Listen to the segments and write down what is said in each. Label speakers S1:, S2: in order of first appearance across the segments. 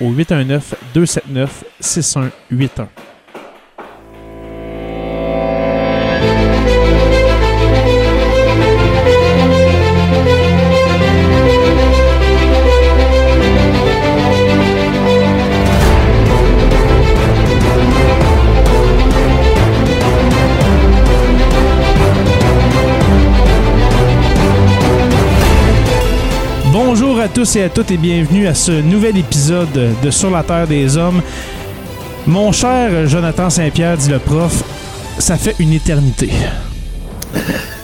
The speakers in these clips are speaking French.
S1: au 819 tous et à toutes et bienvenue à ce nouvel épisode de Sur la Terre des Hommes. Mon cher Jonathan Saint-Pierre, dit le prof, ça fait une éternité.
S2: Ça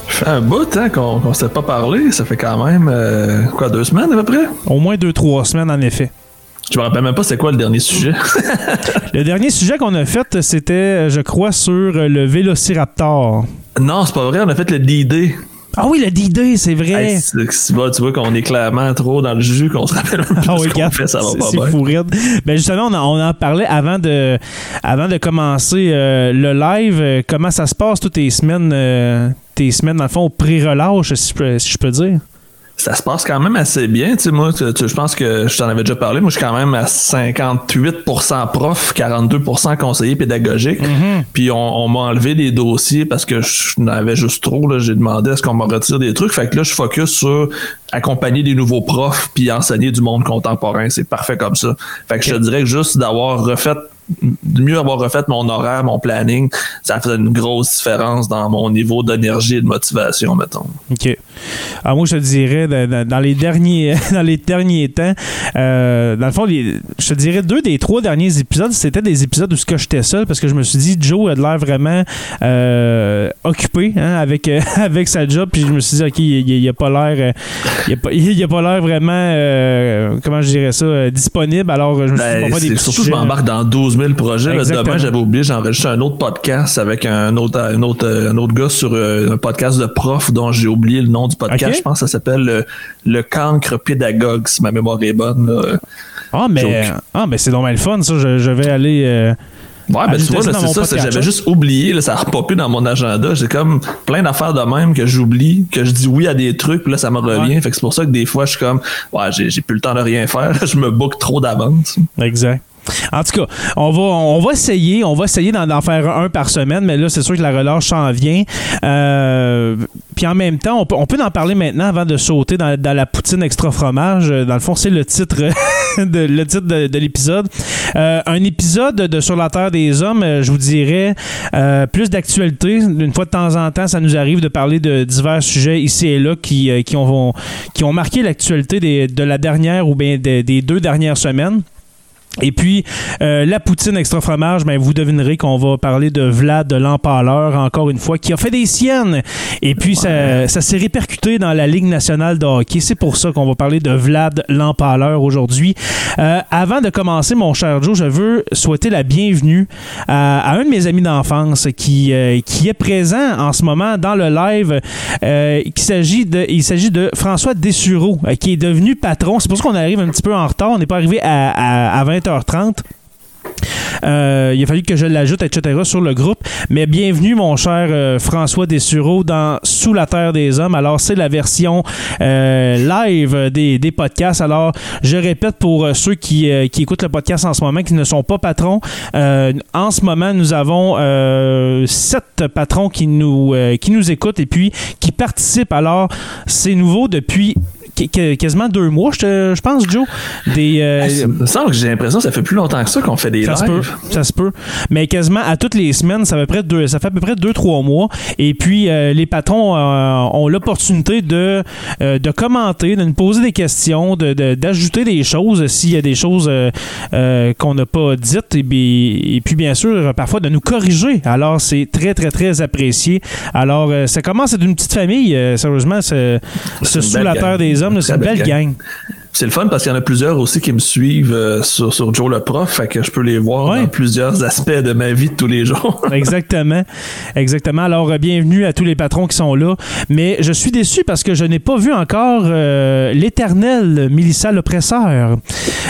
S2: fait un bout hein, qu'on qu'on s'est pas parlé. Ça fait quand même, euh, quoi, deux semaines à peu près?
S1: Au moins deux, trois semaines, en effet.
S2: Je me rappelle même pas c'est quoi le dernier sujet.
S1: Le dernier sujet qu'on a fait, c'était, je crois, sur le Vélociraptor.
S2: non, c'est pas vrai, on a fait le DD.
S1: Ah oui, le D-Day, c'est vrai.
S2: Hey, tu vois, tu vois qu'on est clairement trop dans le jus, qu'on se rappelle un peu
S1: Ah oui,
S2: ce qu'on
S1: regarde,
S2: fait, ça va pas
S1: c'est
S2: bien.
S1: fou raide. Ben justement, on en, on en parlait avant de, avant de commencer euh, le live. Euh, comment ça se passe toutes tes semaines, euh, tes semaines dans le fond au pré-relâche, si si je peux dire?
S2: Ça se passe quand même assez bien. Tu sais, moi, tu- tu- je pense que je t'en avais déjà parlé. Moi, je suis quand même à 58% prof, 42% conseiller pédagogique.
S1: Mm-hmm.
S2: Puis on, on m'a enlevé des dossiers parce que je n'avais juste trop. J'ai demandé à ce qu'on me retire des trucs. Fait que là, je focus sur accompagner des nouveaux profs puis enseigner du monde contemporain. C'est parfait comme ça. Fait que je te dirais que juste d'avoir refait de mieux avoir refait mon horaire, mon planning, ça fait une grosse différence dans mon niveau d'énergie et de motivation, mettons.
S1: OK. Alors moi, je te dirais, dans, les derniers dans les derniers temps, euh, dans le fond, les- je te dirais deux des trois derniers épisodes, c'était des épisodes où que j'étais seul parce que je me suis dit, Joe a de l'air vraiment euh, occupé hein, avec, euh, avec sa job, puis je me suis dit, OK, il, il, il a pas l'air il a pas, il a pas l'air vraiment, euh, comment je dirais ça, disponible. Alors, je me suis dit,
S2: Ben,
S1: des
S2: surtout, je
S1: sujets,
S2: m'embarque dans 12 000 projets. là. Demain, j'avais oublié, j'enregistre un autre podcast avec un autre, un autre, un autre gars sur un podcast de prof dont j'ai oublié le nom du podcast. Je pense que ça s'appelle euh, Le cancre pédagogue, si ma mémoire est bonne. là.
S1: Ah, mais, ah, mais c'est normal le fun, ça. Je, je vais aller. euh,
S2: Ouais, ben tu vois,
S1: ça
S2: c'est ça, c'est-
S1: podcast.
S2: j'avais juste oublié, là, ça a repopé dans mon agenda. J'ai comme plein d'affaires de même que j'oublie, que je dis oui à des trucs, puis là, ça me revient.
S1: Ouais.
S2: Fait que c'est pour ça que des fois, je suis comme, ouais, j'ai j'ai plus le temps de rien faire, je me book trop d'avance.
S1: Exact. En tout cas, on va, on va essayer, on va essayer d'en, faire un par semaine, mais là, c'est sûr que la relâche s'en vient. Euh, puis en même temps, on peut, on peut en parler maintenant avant de sauter dans, la poutine extra fromage. Euh, Dans le fond, c'est le titre, de, le titre de, de l'épisode. Euh, un épisode de Sur la Terre des Hommes, je vous dirais, plus d'actualité. Une fois de temps en temps, ça nous arrive de parler de divers sujets ici et là qui, qui, ont, qui ont marqué l'actualité de la dernière ou bien des deux dernières semaines. Et puis, euh, la poutine extra fromage, ben, vous devinerez qu'on va parler de Vlad de l'Empaleur, encore une fois, qui a fait des siennes. Et puis, ça, ça s'est répercuté dans la Ligue nationale de hockey. C'est pour ça qu'on va parler de Vlad l'Empaleur aujourd'hui. Euh, avant de commencer, mon cher Joe, je veux souhaiter la bienvenue à, à un de mes amis d'enfance qui, euh, qui est présent en ce moment dans le live. Qu'il s'agit de, il s'agit de François Dessureau, qui est devenu patron. C'est pour ça qu'on arrive un petit peu en retard. On n'est pas arrivé à, à, à 20h 20h30. Euh, il a fallu que je l'ajoute, etc., sur le groupe. Mais bienvenue, mon cher euh, François Dessureau, dans Sous la Terre des Hommes. Alors, c'est la version euh, live des, des, podcasts. Alors, je répète pour ceux qui, qui, écoutent le podcast en ce moment, qui ne sont pas patrons. en ce moment, nous avons sept patrons qui nous, qui nous écoutent et puis qui participent. Alors, c'est nouveau depuis quasiment deux mois, je, pense, Joe. Des,
S2: euh, me semble que j'ai l'impression que ça fait plus longtemps que ça qu'on fait des
S1: ça
S2: lives.
S1: Se peut, ça se peut. Mais quasiment à toutes les semaines, ça fait, près deux, ça fait à peu près deux, trois mois. Et puis, euh, les patrons euh, ont l'opportunité de, de commenter, de nous poser des questions, d'ajouter de, des choses s'il y a des choses qu'on n'a pas dites. Et, et, puis, bien sûr, parfois de nous corriger. Alors, c'est très, très, très apprécié. Alors, ça commence à être une petite famille. sérieusement, ce, sous la terre des hommes c'est une belle gang.
S2: C'est le fun parce qu'il y en a plusieurs aussi qui me suivent euh, sur, Joe le prof, fait que je peux les voir dans plusieurs aspects de ma vie de tous les jours.
S1: Exactement. Exactement. Alors, euh, bienvenue à tous les patrons qui sont là. Mais je suis déçu parce que je n'ai pas vu encore euh, l'éternel Milissa l'oppresseur.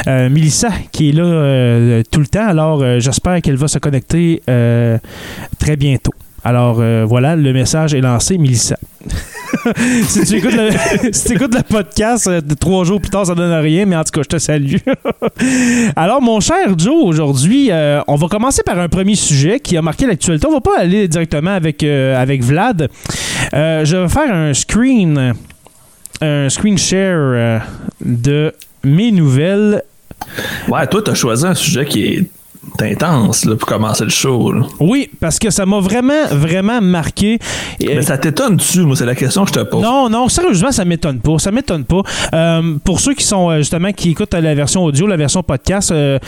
S1: Euh, Milissa qui est là tout le temps. Alors, j'espère qu'elle va se connecter très bientôt. Alors voilà, le message est lancé, Milissa. si tu écoutes le, podcast, euh, trois jours plus tard, ça donne rien, mais en tout cas, je te salue. Alors, mon cher Joe, aujourd'hui, euh, on va commencer par un premier sujet qui a marqué l'actualité. On va pas aller directement avec, euh, avec Vlad. je vais faire un screen, un screen share de mes nouvelles.
S2: Ouais, toi, tu as choisi un sujet qui est intense là, pour commencer le show.
S1: Oui, parce que ça m'a vraiment, vraiment marqué.
S2: Mais ça t'étonne-tu, moi, c'est la question que je te pose.
S1: Non, non, sérieusement, ça m'étonne pas. Ça m'étonne pas. Euh, pour ceux qui sont euh, justement qui écoutent la version audio, la version podcast, euh,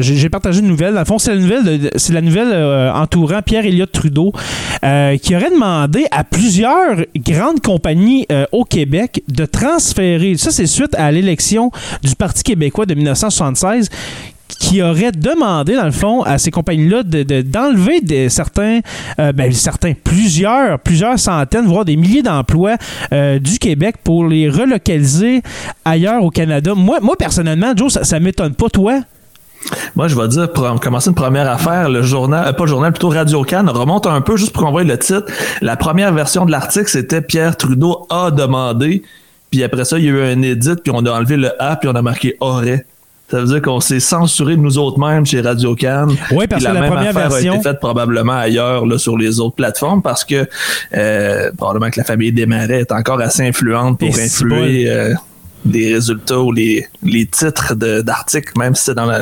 S1: j'ai partagé une nouvelle. Dans le fond, c'est la nouvelle, c'est la nouvelle entourant Pierre Elliott Trudeau qui aurait demandé à plusieurs grandes compagnies au Québec de transférer. Ça, c'est suite à l'élection du Parti québécois de 1976 qui aurait demandé, dans le fond, à ces compagnies-là d'enlever de, certains, euh, ben, certains, plusieurs, plusieurs centaines, voire des milliers d'emplois euh, du Québec pour les relocaliser ailleurs au Canada. Moi, moi personnellement, Joe, ça, ne m'étonne pas, toi?
S2: Moi, je vais dire, pour commencer une première affaire, le journal, euh, pas le journal, plutôt Radio Can remonte un peu juste pour qu'on voit le titre. La première version de l'article, c'était Pierre Trudeau a demandé. Puis après ça, il y a eu un édit, puis on a enlevé le A, puis on a marqué aurait. Ça veut dire qu'on s'est censuré de nous autres mêmes chez Radio Cannes.
S1: Oui, parce que la, première version
S2: a été faite probablement ailleurs là, sur les autres plateformes parce que euh, probablement que la famille Desmarais est encore assez influente pour influer euh, les résultats ou les, les titres d'articles, même si c'est dans, la,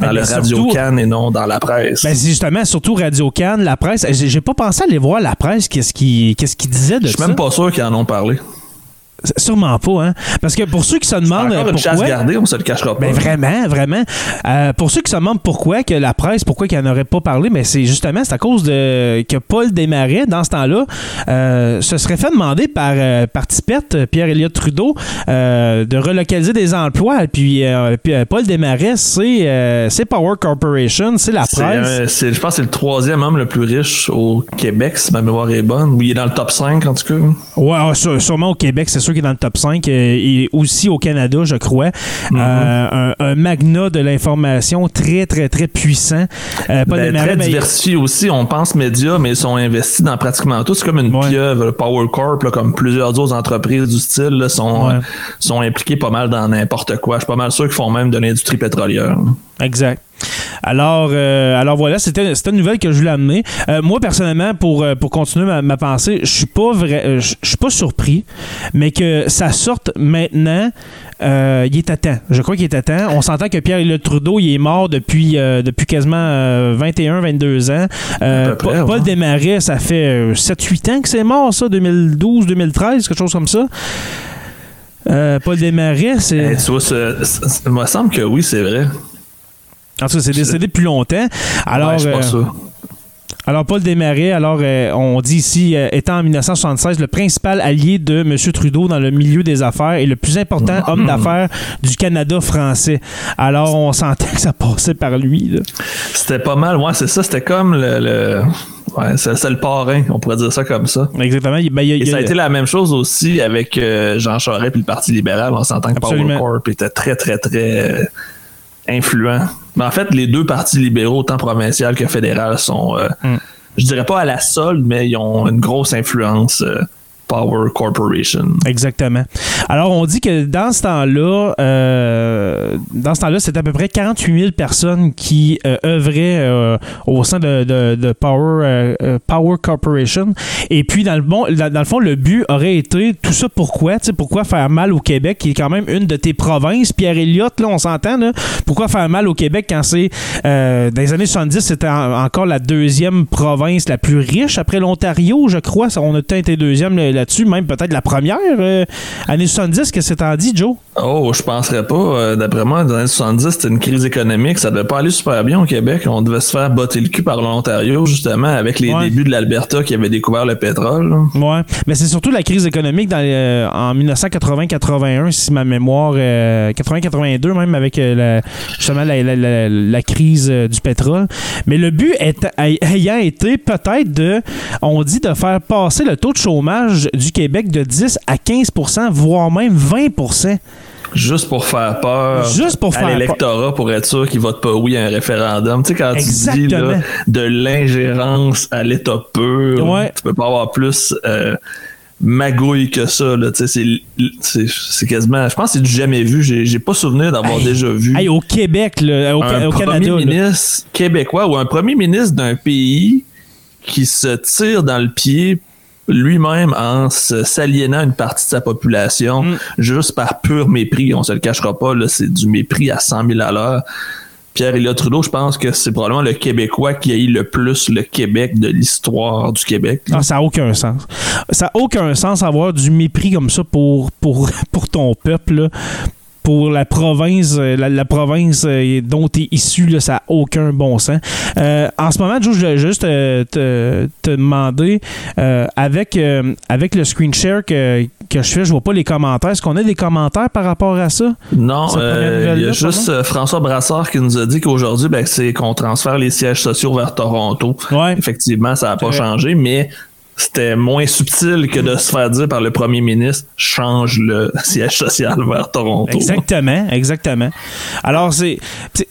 S2: dans le Radio Cannes et non dans la presse.
S1: Ben justement, surtout Radio Cannes, la presse. J'ai pas pensé aller voir la presse, qu'est-ce qu'ils qu'est-ce qui disait de ça.
S2: Je suis même pas sûr qu'ils en ont parlé.
S1: Sûrement pas, hein? Parce que pour ceux qui se demandent.
S2: Encore une chasse gardée, on se le cachera pas.
S1: Ben vraiment, vraiment. Euh, pour ceux qui se demandent pourquoi que la presse, pourquoi qu'il n'en aurait pas parlé, mais c'est justement c'est à cause de que Paul Desmarais, dans ce temps-là, euh, se serait fait demander par, euh, par Tipette, pierre Elliott Trudeau, de relocaliser des emplois. Puis, Paul Desmarais, c'est Power Corporation, c'est la presse.
S2: je pense que c'est le troisième homme le plus riche au Québec, si ma mémoire est bonne. Ou il est dans le top 5, en tout cas.
S1: Ouais, sûrement au Québec, c'est sûr qu'il est dans le top 5 euh, et aussi au Canada, je crois. Mhm. Euh, un, magnat de l'information très, très, très puissant.
S2: Euh, pas ben, très diversifié aussi. On pense médias, mais ils sont investis dans pratiquement tout. C'est comme une pieuvre. Power Corp, comme plusieurs autres entreprises du style, sont, sont impliqués pas mal dans n'importe quoi. Je suis pas mal sûr qu'ils font même de l'industrie pétrolière.
S1: Exact. Alors, euh, alors voilà, c'était une nouvelle que je voulais amener. Euh, moi, personnellement, pour, euh, pour continuer ma, pensée, je suis pas vrai, je suis pas surpris, mais que ça sorte maintenant, il est à temps. Je crois qu'il est à temps. On s'entend que Pierre Le Trudeau, il est mort depuis, depuis quasiment 21, 22 ans. Paul, Desmarais, ça fait 7-8 ans que c'est mort, ça, 2012, 2013, quelque chose comme ça. Paul Desmarais, c'est.
S2: tu vois, il me semble que oui, c'est vrai.
S1: En tout cas, c'est décédé depuis longtemps. Alors, euh, Alors, Paul Desmarais, alors, euh, on dit ici, euh, étant en 1976 le principal allié de M. Trudeau dans le milieu des affaires et le plus important homme hmm. d'affaires du Canada français. Alors, on sentait que ça passait par lui.
S2: C'était pas mal, ouais, c'est ça. C'était comme le... Ouais, c'est le parrain, on pourrait dire ça comme ça.
S1: Exactement.
S2: Ben, et ça a été la même chose aussi avec Jean Charest et le Parti libéral. On s'entend que Power Corp était très, très, très influents. Mais en fait, les deux partis libéraux, tant provincial que fédéral, sont, euh,
S1: Mm.
S2: je dirais pas à la solde, mais ils ont une grosse influence. euh, Power Corporation.
S1: Exactement. Alors, on dit que dans ce temps-là, euh, c'est à peu près 48 000 personnes qui euh, œuvraient euh, au sein de, de- euh, Power Corporation. Et puis, dans le, bon, dans, le fond, le but aurait été tout ça pourquoi? Pourquoi faire mal au Québec, qui est quand même une de tes provinces? Pierre Elliott, là, on s'entend. Pourquoi faire mal au Québec quand c'est, dans les années 70, c'était en- encore la deuxième province la plus riche après l'Ontario, je crois. On a été deuxième là-dessus, même peut-être la première. euh, années 70, que c'est en dit, Joe?
S2: Oh, je penserais pas. Euh, D'après moi, dans les années 70, c'était une crise économique. Ça devait pas aller super bien au Québec. On devait se faire botter le cul par l'Ontario, justement, avec les
S1: Ouais.
S2: débuts de l'Alberta qui avait découvert le pétrole. là.
S1: Ouais, mais c'est surtout la crise économique dans, euh, en 1980-81, si ma mémoire, euh, 80-82 même avec euh, la, justement la, la- la- la crise euh, du pétrole. Mais le but est- ayant été peut-être de, on dit de faire passer le taux de chômage du Québec de 10 à 15% voire même 20%
S2: Juste pour faire peur
S1: Juste pour
S2: à
S1: faire
S2: l'électorat pour être sûr qu'il vote pas oui à un référendum. Tu sais, quand tu dis là, de l'ingérence à l'État pur,
S1: Ouais.
S2: tu peux pas avoir plus euh, magouille que ça. Là. Tu sais, C'est, c'est, c'est quasiment... Je pense que c'est du jamais vu. J'ai, j'ai pas souvenir d'avoir
S1: Hey.
S2: déjà vu
S1: Hey, au Québec, là, au,
S2: un
S1: au
S2: premier
S1: Canada. là.
S2: ministre québécois ou un premier ministre d'un pays qui se tire dans le pied lui-même en s'aliénant une partie de sa population
S1: Mm.
S2: juste par pur mépris. On se le cachera pas, là, c'est du mépris à 100 000 à l'heure. Pierre Elliott Trudeau, je pense que c'est probablement le Québécois qui a eu le plus le Québec de l'histoire du Québec.
S1: Ah, ça n'a aucun sens. Ça n'a aucun sens avoir du mépris comme ça pour, pour, pour ton peuple, là. Pour la province, euh, la, la province euh, dont tu es issu, là, ça n'a aucun bon sens. Euh, en ce moment, Joe, je voulais juste te, te demander, euh, avec, euh, avec le screen share que, que je fais, je vois pas les commentaires. Est-ce qu'on a des commentaires par rapport à ça?
S2: Non, il y a juste François Brassard qui nous a dit qu'aujourd'hui, ben, c'est qu'on transfère les sièges sociaux vers Toronto.
S1: Ouais.
S2: Effectivement, ça n'a pas changé, mais c'était moins subtil que de se faire dire par le premier ministre change le siège social vers Toronto.
S1: Exactement, exactement. Alors, c'est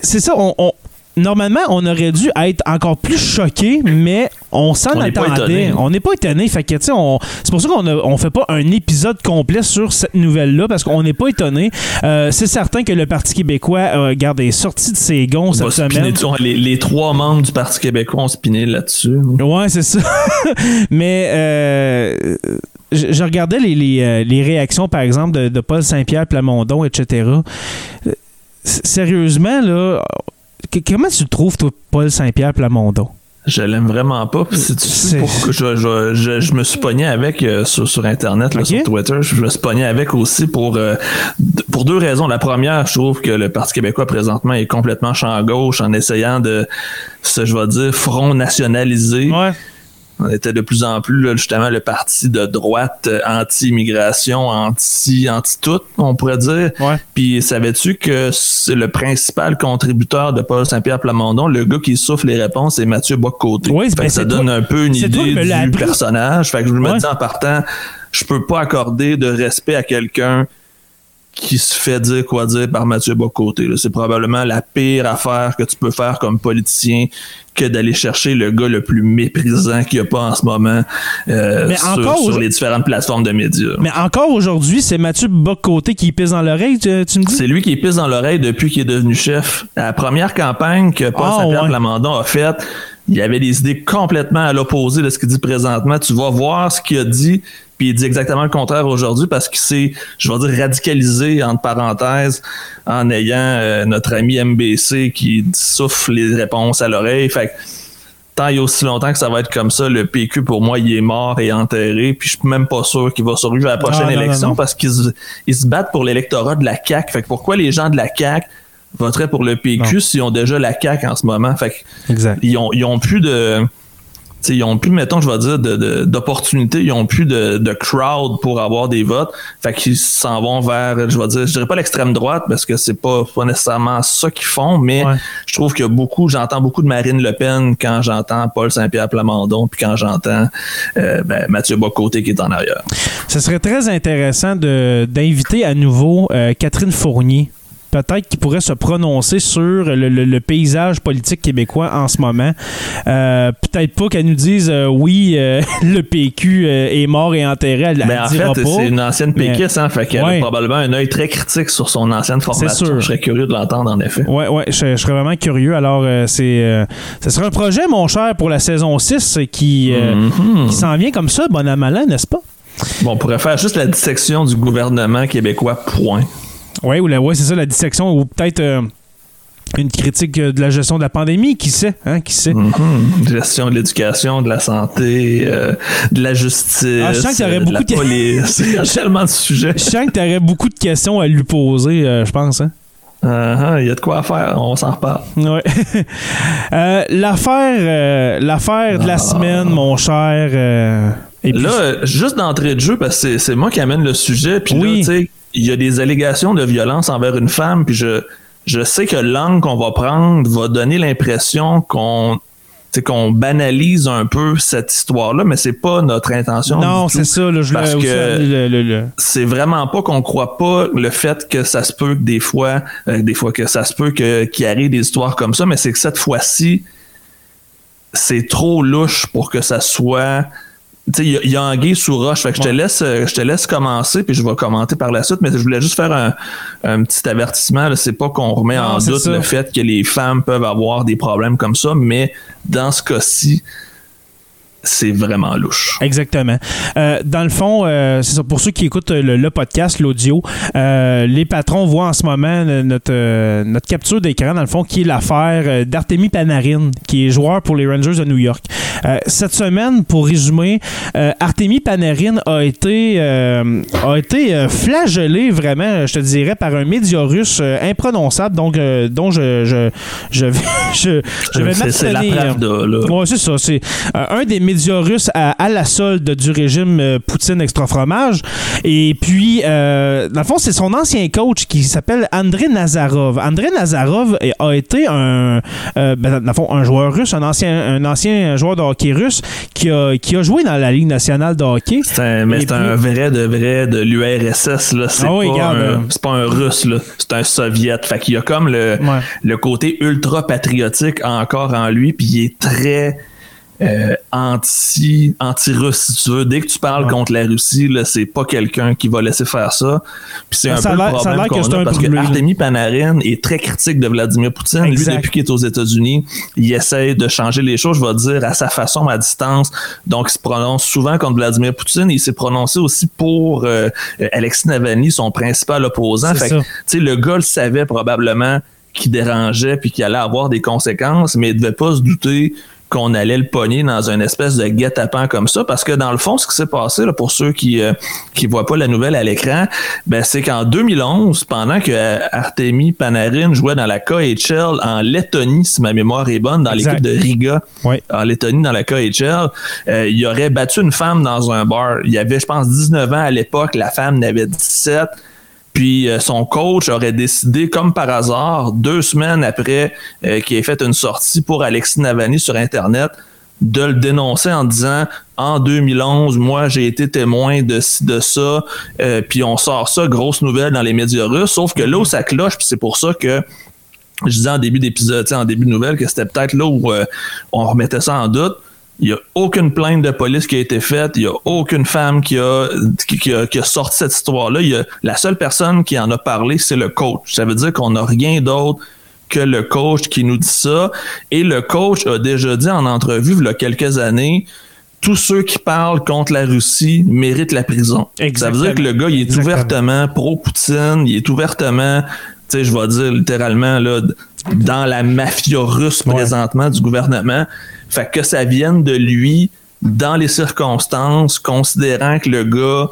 S1: c'est- ça. On, on- normalement, on aurait dû être encore plus choqué, mais on s'en attendait. On n'est pas étonné. Fait que, on- c'est pour ça qu'on on fait pas un épisode complet sur cette nouvelle-là, parce qu'on n'est pas étonné. Euh, c'est certain que le Parti québécois, euh, regarde, est sorti de ses gonds
S2: On
S1: cette semaine.
S2: les, les trois membres du Parti québécois ont spiné là-dessus.
S1: Ouais, c'est ça. Mais euh, je, je regardais les, les, euh, les réactions, par exemple, de, de Paul Saint-Pierre Plamondon, etc. Sérieusement, là, comment tu le trouves, toi, Paul Saint-Pierre Plamondon?
S2: Je l'aime vraiment pas. Tu sais pourquoi je, je, je, je me suis pogné avec euh, sur, sur Internet, là, sur Twitter. Je me suis pogné avec aussi pour, euh, pour deux raisons. La première, je trouve que le Parti québécois présentement est complètement champ gauche en essayant de, ce, je vais dire, front nationalisé.
S1: Ouais.
S2: On était de plus en plus, là, justement, le parti de droite euh, anti-immigration, anti, anti-tout, on pourrait dire.
S1: Ouais.
S2: Puis savais-tu que c'est le principal contributeur de Paul Saint-Pierre Plamondon, le gars qui souffle les réponses, c'est Mathieu Bock-Côté.
S1: Oui,
S2: Fait
S1: ben,
S2: que ça donne un peu une idée du personnage. Fait que je me
S1: Ouais.
S2: dis en partant, je peux pas accorder de respect à quelqu'un qui se fait dire quoi dire par Mathieu Bocoté. C'est probablement la pire affaire que tu peux faire comme politicien que d'aller chercher le gars le plus méprisant qu'il n'y a pas en ce moment euh,
S1: Mais
S2: sur, les différentes plateformes de médias.
S1: Mais encore aujourd'hui, c'est Mathieu Bock-Côté qui pisse dans l'oreille, tu, tu me dis?
S2: C'est lui qui pisse dans l'oreille depuis qu'il est devenu chef. À la première campagne que Paul
S1: Ah,
S2: Saint-Pierre
S1: ouais.
S2: A faite, il avait des idées complètement à l'opposé de ce qu'il dit présentement. Tu vas voir ce qu'il a dit, puis il dit exactement le contraire aujourd'hui parce qu'il s'est, je vais dire, radicalisé, entre parenthèses, en ayant euh, notre ami MBC qui souffle les réponses à l'oreille. Fait que, tant et aussi longtemps que ça va être comme ça, le PQ, pour moi, il est mort et enterré. Puis je suis même pas sûr qu'il va survivre à la prochaine
S1: non,
S2: élection
S1: non.
S2: parce qu'ils se, ils se battent pour l'électorat de la CAQ. Fait que pourquoi les gens de la CAQ voteraient pour le PQ s'ils ont déjà la CAQ en ce moment? Fait que
S1: Exact.
S2: ils ont, ils ont plus de. Ils ont plus, mettons, je vais dire, de- de- d'opportunités, ils ont plus de, de crowd pour avoir des votes. Fait qu'ils s'en vont vers, je vais dire, je dirais pas l'extrême droite parce que c'est pas, pas nécessairement ça qu'ils font, mais
S1: Ouais.
S2: je trouve qu'il y a beaucoup, j'entends beaucoup de Marine Le Pen quand j'entends Paul Saint-Pierre Plamondon, puis quand j'entends euh, ben, Mathieu Bocoté qui est en arrière.
S1: Ce serait très intéressant de- d'inviter à nouveau euh, Catherine Fournier peut-être qu'il pourrait se prononcer sur le, le- le paysage politique québécois en ce moment. Euh, peut-être pas qu'elle nous dise euh, oui, euh, le PQ est mort et enterré. Elle, elle
S2: Ben, en
S1: dira
S2: fait,
S1: pas.
S2: c'est une ancienne
S1: mais-
S2: péquiste, hein, fait qu'elle
S1: Ouais.
S2: a probablement un œil très critique sur son ancienne formation.
S1: sûr.
S2: Je serais curieux de l'entendre, en effet.
S1: Ouais, ouais, je, je serais vraiment curieux. Alors, c'est, ce serait un projet, mon cher, pour la saison 6 qui,
S2: Mhm.
S1: qui s'en vient comme ça, bon à malin, n'est-ce pas?
S2: Bon, on pourrait faire juste la dissection du gouvernement québécois, point.
S1: Oui, ou ouais, c'est ça, la dissection, ou peut-être euh, une critique euh, de la gestion de la pandémie, qui sait, hein, qui sait.
S2: Mhm. Gestion de l'éducation, de la santé, euh, de la justice,
S1: Ah, je sens aurait
S2: euh, de la
S1: beaucoup de-
S2: police. Il y a tellement de sujets.
S1: Je sens que tu aurais beaucoup de questions à lui poser, je pense. Hein?
S2: Uh-huh, Il y a de quoi faire, on s'en reparle.
S1: Ouais. Euh, l'affaire, euh, l'affaire de la semaine, mon cher. euh, et puis-
S2: Là, juste d'entrée de jeu, parce que c'est- moi qui amène le sujet, puis
S1: Oui.
S2: là, tu sais, il y a des allégations de violence envers une femme, puis je, je sais que l'angle qu'on va prendre va donner l'impression qu'on qu'on banalise un peu cette histoire-là, mais c'est pas notre intention.
S1: non, c'est ça. Là, je
S2: Parce
S1: l'ai aussi
S2: que- c'est vraiment pas qu'on croit pas le fait que ça se peut que des fois, euh, des fois que ça se peut que qu'il arrive des histoires comme ça, mais c'est que cette fois-ci, c'est trop louche pour que ça soit. Tu sais, il y a- il y, a anguille sous roche. Fait que je te laisse, euh, je te laisse commencer, puis je vais commenter par la suite. Mais je voulais juste faire un, un petit avertissement. C'est pas qu'on remet
S1: Non,
S2: en doute
S1: ça.
S2: le fait que les femmes peuvent avoir des problèmes comme ça, mais dans ce cas-ci, c'est vraiment louche.
S1: Exactement. Euh, dans le fond, euh, c'est ça. Pour ceux qui écoutent le, le podcast, l'audio, euh, les patrons voient en ce moment notre, notre capture d'écran, dans le fond, qui est l'affaire d'Artemi Panarin, qui est joueur pour les Rangers de New York. Euh, cette semaine, pour résumer, euh, Artemi Panarin a été, euh, a été euh, flagellé vraiment, je te dirais, par un média russe euh, imprononçable, donc, dont je, je, je vais, je, je vais
S2: C'est la.
S1: Ouais, c'est ça. C'est un des médias russes à, à la solde du régime Poutine extra fromage. Et puis, dans le fond, c'est son ancien coach qui s'appelle André Nazarov. André Nazarov a été un, ben, dans le fond, un joueur russe, un ancien, un ancien joueur de hockey russe qui a, qui a joué dans la Ligue nationale de hockey.
S2: C'est un, mais c'est
S1: puis-
S2: un vrai de vrai de l'URSS là. C'est
S1: Ah oui,
S2: pas,
S1: regarde, euh.
S2: un- c'est pas un russe là. C'est un soviète. Fait qu'il y a comme le,
S1: Ouais.
S2: le côté ultra patriotique encore en lui, puis il est très euh, anti anti russe si tu veux. Dès que tu parles
S1: Ouais.
S2: contre la Russie, là, c'est pas quelqu'un qui va laisser faire ça. Puis c'est un
S1: ça
S2: peu le problème
S1: que
S2: qu'on
S1: c'est
S2: a
S1: un
S2: parce que
S1: là.
S2: Artemi Panarin est très critique de Vladimir Poutine.
S1: Exact.
S2: Lui depuis qu'il est aux États-Unis, il essaie de changer les choses, je vais dire à sa façon à distance. Donc il se prononce souvent contre Vladimir Poutine. Il s'est prononcé aussi pour euh, Alexis Navalny, son principal opposant.
S1: C'est
S2: Fait que, tu sais, le gars le savait probablement qu'il dérangeait puis qu'il allait avoir des conséquences, mais il devait pas se douter qu'on allait le pogner dans une espèce de guet-apens comme ça, parce que dans le fond, ce qui s'est passé, là, pour ceux qui euh, qui voient pas la nouvelle à l'écran, ben c'est qu'en 2011, pendant que euh, Artemi Panarin jouait dans la KHL en Lettonie, si ma mémoire est bonne, dans l'équipe de Riga, en Lettonie dans la KHL, euh, il aurait battu une femme dans un bar. Il avait, je pense, 19 ans à l'époque, la femme n'avait 17. Puis euh, son coach aurait décidé, comme par hasard, deux semaines après euh, qu'il ait fait une sortie pour Alexis Navalny sur Internet, de le dénoncer en disant en 2011, moi j'ai été témoin de ci, de ça, euh, puis on sort ça, grosse nouvelle dans les médias russes. Sauf que là où ça cloche, puis c'est pour ça que je disais en début d'épisode, en début de nouvelle, que c'était peut-être là où euh, on remettait ça en doute. Il n'y a aucune plainte de police qui a été faite. Il n'y a aucune femme qui a, qui, qui a, qui a sorti cette histoire-là. Il y a, la seule personne qui en a parlé, c'est le coach. Ça veut dire qu'on n'a rien d'autre que le coach qui nous dit ça. Et le coach a déjà dit en entrevue, il y a quelques années, tous ceux qui parlent contre la Russie méritent la prison. Ça veut dire que le gars, il est
S1: Exactement.
S2: ouvertement pro-Poutine, il est ouvertement, tu sais, je vais dire littéralement, là, dans la mafia russe
S1: Ouais.
S2: présentement du gouvernement. Fait que ça vienne de lui dans les circonstances, considérant que le gars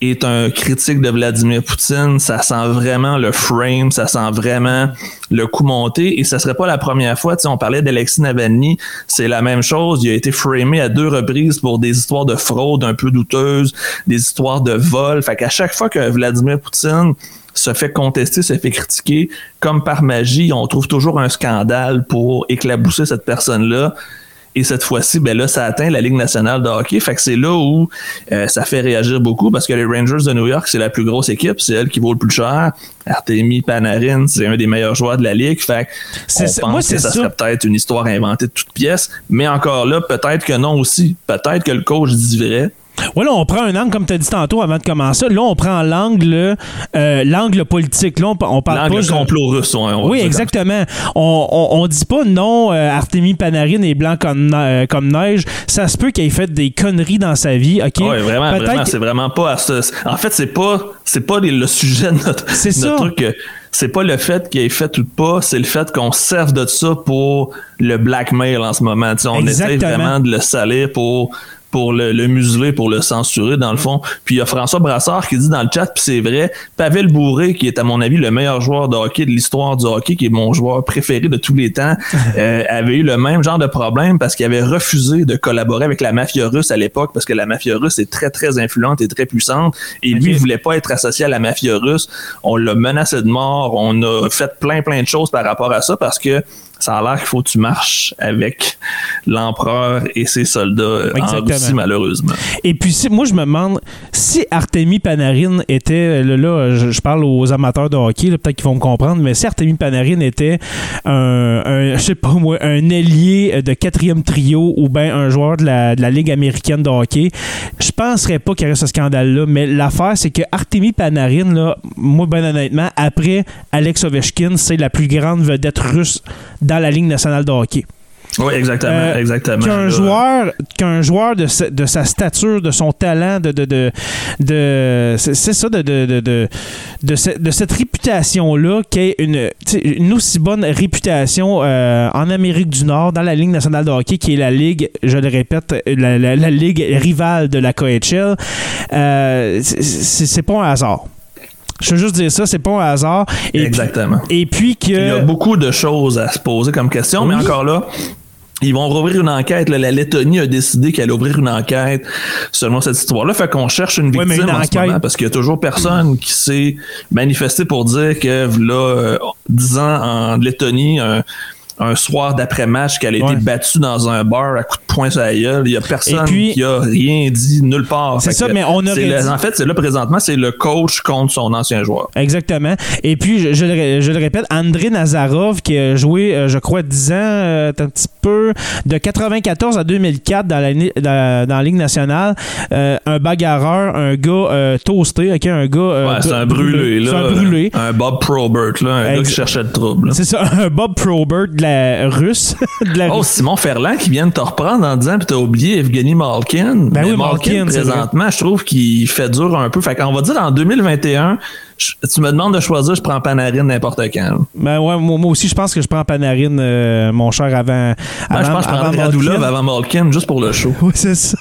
S2: est un critique de Vladimir Poutine, ça sent vraiment le frame, ça sent vraiment le coup monté. Et ça serait pas la première fois, tu on parlait d'Alexis Navalny, c'est la même chose, il a été framé à deux reprises pour des histoires de fraude un peu douteuses, des histoires de vol, fait qu'à chaque fois que Vladimir Poutine se fait contester, se fait critiquer, comme par magie, on trouve toujours un scandale pour éclabousser cette personne-là. Et cette fois-ci, ben là, ça atteint la Ligue nationale de hockey. Fait que c'est là où euh, ça fait réagir beaucoup parce que les Rangers de New York, c'est la plus grosse équipe. C'est elle qui vaut le plus cher. Artemi Panarin, c'est un des meilleurs joueurs de la Ligue. Fait on pense moi, que ça, ça, serait peut-être une histoire inventée de toutes pièces. Mais encore là, peut-être que non aussi. Peut-être que le coach dit vrai.
S1: Oui, là, on prend un angle, comme tu as dit tantôt avant de commencer. Là, on prend l'angle euh, l'angle politique. Là, on, parle
S2: pas. complot russe,
S1: Oui, exactement. On, on, dit pas non, euh, Artemi Panarin est blanc comme, euh, comme neige. Ça se peut qu'il ait fait des conneries dans sa vie. OK?
S2: Oui, vraiment, vraiment. C'est vraiment pas. En fait, c'est pas, c'est pas le sujet de notre, notre truc. C'est pas le fait qu'il ait fait ou pas, c'est le fait qu'on serve de ça pour le blackmail en ce moment. on essaie vraiment de le salir pour pour le, museler, pour le censurer, dans le fond. Puis il y a François Brassard qui dit dans le chat, puis c'est vrai, Pavel Bourré, qui est à mon avis le meilleur joueur de hockey de l'histoire du hockey, qui est mon joueur préféré de tous les temps, euh, avait eu le même genre de problème parce qu'il avait refusé de collaborer avec la mafia russe à l'époque, parce que la mafia russe est très, très influente et très puissante, et lui, il voulait pas être associé à la mafia russe. On l'a menacé de mort, on a fait plein, plein de choses par rapport à ça, parce que ça a l'air qu'il faut que tu marches avec l'empereur et ses soldats en Russie, malheureusement.
S1: Et puis, moi, je me demande si Artemi Panarin était, euh, là, je, parle aux amateurs de hockey, peut-être qu'ils vont me comprendre, mais si Artemi Panarin était un, je sais pas moi, un ailier de quatrième trio ou bien un joueur de la, Ligue américaine de hockey, je penserais pas qu'il y aurait ce scandale-là. Mais l'affaire, c'est que Artemi Panarin, là, moi, ben honnêtement, après Alex Ovechkin, c'est la plus grande vedette russe dans la Ligue nationale de hockey.
S2: Oui, exactement. Euh, exactement
S1: qu'un joueur, qu'un joueur de, de, sa stature, de son talent, de, de, de, c'est, ça, de, de, de, de, cette réputation-là, qui est une, une aussi bonne réputation euh, en Amérique du Nord, dans la Ligue nationale de hockey, qui est la ligue, je le répète, la, la, ligue rivale de la KHL, euh, c'est, c'est pas un hasard. Je veux juste dire ça, c'est pas un hasard.
S2: Exactement.
S1: et puis que. Il
S2: y a beaucoup de choses à se poser comme question, mais encore là, ils vont rouvrir une enquête. La Lettonie a décidé qu'elle allait ouvrir une enquête selon cette histoire-là. Fait qu'on cherche une victime en ce moment parce qu'il y a toujours personne qui s'est manifesté pour dire que là, 10 euh, ans en Lettonie, un soir d'après-match qu'elle a été battue dans un bar à coups de poing sur la gueule. Il y a personne qui a rien dit nulle part.
S1: C'est ça, mais on aurait
S2: En fait, c'est là présentement, c'est le coach contre son ancien joueur.
S1: Exactement. Et puis, je, le, répète, André Nazarov, qui a joué, euh, je crois, 10 ans, euh, un petit peu, de 94 à 2004 dans la, dans, la Ligue nationale, euh, un bagarreur, un gars toasté, un gars...
S2: c'est un brûlé, là. un brûlé. Un Bob Probert, là, un gars qui cherchait le trouble.
S1: C'est ça, un Bob Probert russe.
S2: oh, Simon Ferland qui vient de te reprendre en disant que t'as oublié Evgeny Malkin. Ben oui, Malkin, présentement, je trouve qu'il fait dur un peu. Fait qu'on va dire en 2021, tu me demandes de choisir, je prends Panarin n'importe quand.
S1: Ben ouais, moi, aussi, je pense que je prends Panarin, euh, mon cher, avant.
S2: Ben, je pense que je prends Radulov avant Malkin, juste pour le show.
S1: Oui, c'est ça.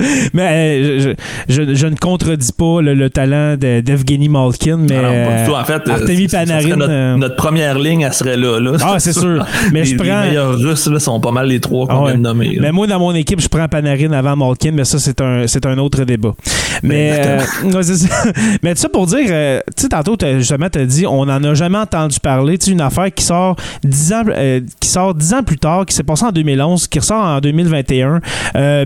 S1: mais euh, je, ne contredis pas le, talent d'Evgeny Malkin, mais
S2: non, en fait, Artemi
S1: Panarin,
S2: euh, notre, première ligne, elle serait là. là
S1: ah, c'est sûr. Mais
S2: les,
S1: je prends...
S2: les meilleurs Russes là, sont pas mal les trois qu'on ah vient de nommer.
S1: Mais moi, dans mon équipe, je prends Panarin avant Malkin, mais ça, c'est un, un autre débat. Mais, euh, ça. mais ça pour dire, tu sais, tantôt, justement, tu as dit, on n'en a jamais entendu parler. Tu une affaire qui sort dix ans, qui sort dix ans plus tard, qui s'est passée en 2011, qui ressort en 2021.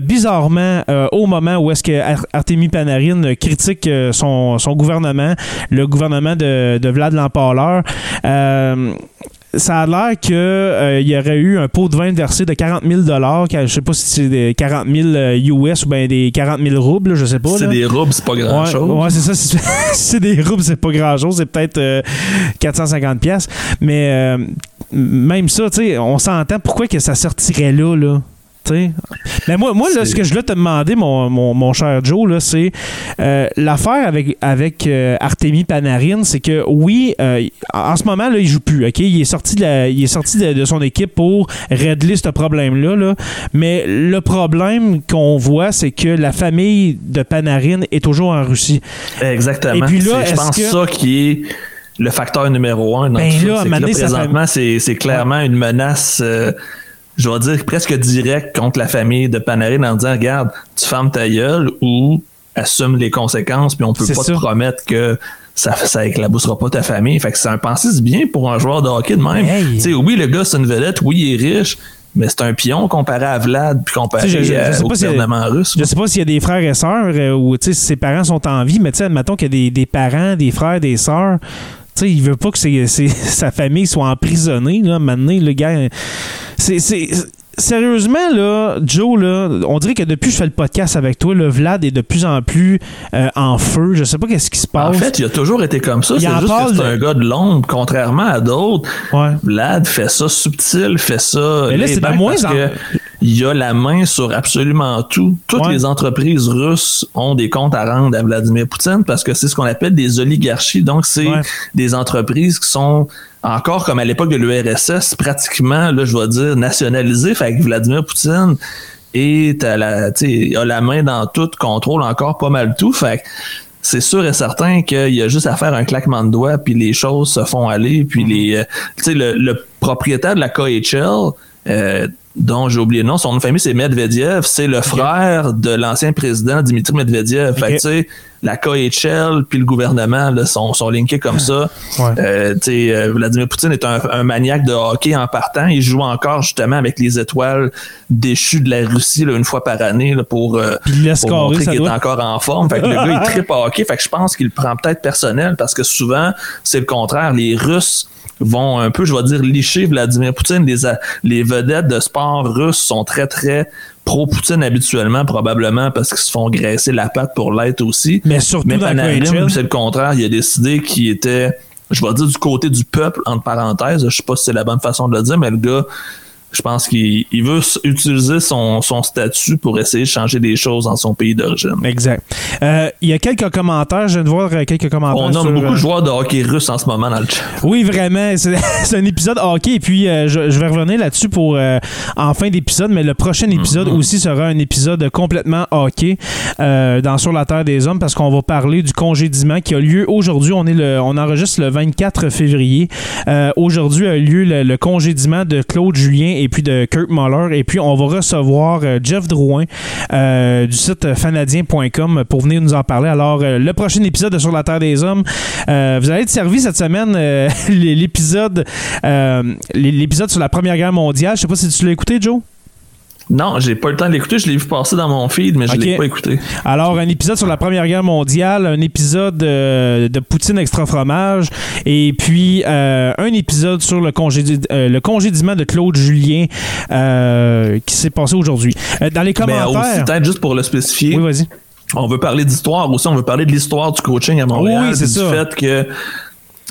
S1: bizarrement, euh, au moment où est-ce que Artemi Panarin critique euh, son, gouvernement, le gouvernement de, Vlad Lampaleur. Euh, ça a l'air qu'il y aurait eu un pot de vin versé de 40 000 Je sais pas si c'est des 40 000 US ou bien des 40 000 roubles, je sais pas.
S2: C'est des roubles, c'est pas grand-chose.
S1: Ouais, c'est ça. Si c'est des roubles, c'est pas grand-chose. C'est peut-être 450 pièces. Mais même ça, tu sais, on s'entend pourquoi que ça sortirait là, là? Mais moi, moi là, ce que je voulais te demander, mon, mon, cher Joe, c'est euh, l'affaire avec, avec euh, Artemi Panarin, c'est que oui, euh, en ce moment, là, il joue plus. ok? Il est sorti, de, il est sorti de, son équipe pour régler ce problème-là. Là. Mais le problème qu'on voit, c'est que la famille de Panarin est toujours en Russie.
S2: Exactement. Et puis là, je pense que... ça qui est le facteur numéro un dans ben tout ça. présentement, c'est clairement une menace je vais dire presque direct contre la famille de Panarin en disant regarde, tu fermes ta gueule ou assume les conséquences, puis on peut pas te promettre que ça, ça éclaboussera pas ta famille. Fait que c'est un pensée bien pour un joueur de hockey de même. oui, le gars, c'est une vedette, oui, il est riche, mais c'est un pion comparé à Vlad puis comparé
S1: je- je- sais
S2: euh, au
S1: si-
S2: gouvernement russe.
S1: Je sais pas s'il y a des frères et sœurs euh, ou si ses parents sont en vie, mais tu sais, admettons qu'il y a des, des parents, des frères, des sœurs. Tu sais, il veut pas que ses- ses- sa famille soit emprisonnée. Là, maintenant, le gars. C'est. c'est- Sérieusement, là, Joe, là, on dirait que depuis que je fais le podcast avec toi, le Vlad est de plus en plus euh, en feu. Je sais pas qu'est-ce qui se passe.
S2: En fait, il a toujours été comme ça.
S1: Il
S2: C'est juste que c'est
S1: de-
S2: un gars de l'ombre, contrairement à d'autres.
S1: Ouais.
S2: Vlad fait ça subtil, fait ça.
S1: Mais là, c'est de moins en-
S2: il a la main sur absolument tout. Toutes
S1: Ouais.
S2: les entreprises russes ont des comptes à rendre à Vladimir Poutine parce que c'est ce qu'on appelle des oligarchies. Donc, c'est
S1: Ouais.
S2: des entreprises qui sont encore comme à l'époque de l'URSS, pratiquement, là, je vais dire, nationalisées. Fait que Vladimir Poutine est à la, a la main dans tout, contrôle encore pas mal tout. Fait que c'est sûr et certain qu'il y a juste à faire un claquement de doigts, puis les choses se font aller, puis les, euh, tu sais, le, le propriétaire de la KHL, euh, dont j'ai oublié le nom, son nom de famille c'est Medvedev, c'est le frère de l'ancien président Dimitri Medvedev. Fait que, tu sais, la KHL puis le gouvernement là, sont, sont linkés comme ça.
S1: Ouais.
S2: Euh, euh, Vladimir Poutine est un, un maniaque de hockey en partant. Il joue encore justement avec les étoiles déchues de la Russie là, une fois par année là, pour, euh, pour montrer qu'il
S1: doit.
S2: est encore en forme. Fait que le gars, il tripe à hockey. Fait que je pense qu'il le prend peut-être personnel parce que souvent, c'est le contraire. Les Russes vont un peu, je vais dire, licher Vladimir Poutine. Les vedettes de sport russes sont très, très pro-Poutine habituellement, probablement parce qu'ils se font graisser la patte pour l'être aussi.
S1: Mais surtout
S2: Mais Panarin, c'est le contraire. Il a décidé qu'il était, je vais dire, du côté du peuple, entre parenthèses. Je sais pas si c'est la bonne façon de le dire, mais le gars, je pense qu'il il veut utiliser son, son statut pour essayer de changer des choses dans son pays d'origine.
S1: Exact. Euh, Il y a quelques commentaires. Je viens de voir euh, quelques commentaires.
S2: On nomme
S1: sur,
S2: beaucoup
S1: euh,
S2: de joueurs de hockey russe en ce moment dans le chat.
S1: Oui, vraiment. C'est un épisode hockey. Et puis, euh, je, je vais revenir là-dessus pour euh, en fin d'épisode. Mais le prochain épisode aussi sera un épisode complètement hockey euh, dans Sur la Terre des Hommes parce qu'on va parler du congédiement qui a lieu aujourd'hui. On, est le, on enregistre le 24 février. Euh, aujourd'hui a lieu le, le congédiement de Claude Julien et puis de Kurt Muller. Et puis, on va recevoir euh, Jeff Drouin euh, du site fanadien.com pour venir nous en parler. Alors, euh, le prochain épisode de Sur la Terre des Hommes, vous allez être servi cette semaine l'épisode l'épisode sur la Première Guerre mondiale. Je sais pas si tu l'as écouté, Joe?
S2: Non, j'ai pas eu le temps de l'écouter. Je l'ai vu passer dans mon feed, mais je
S1: Ok.
S2: l'ai pas écouté.
S1: Alors, un épisode sur la Première Guerre mondiale, un épisode euh, de Poutine extra fromage, et puis euh, un épisode sur le, congédi- euh, le congédiement de Claude Julien qui s'est passé aujourd'hui. Dans les
S2: Mais aussi,
S1: commentaires.
S2: peut-être juste pour le spécifier,
S1: Oui, vas-y.
S2: on veut parler d'histoire aussi. On veut parler de l'histoire du coaching à Montréal.
S1: Oui, c'est
S2: du fait que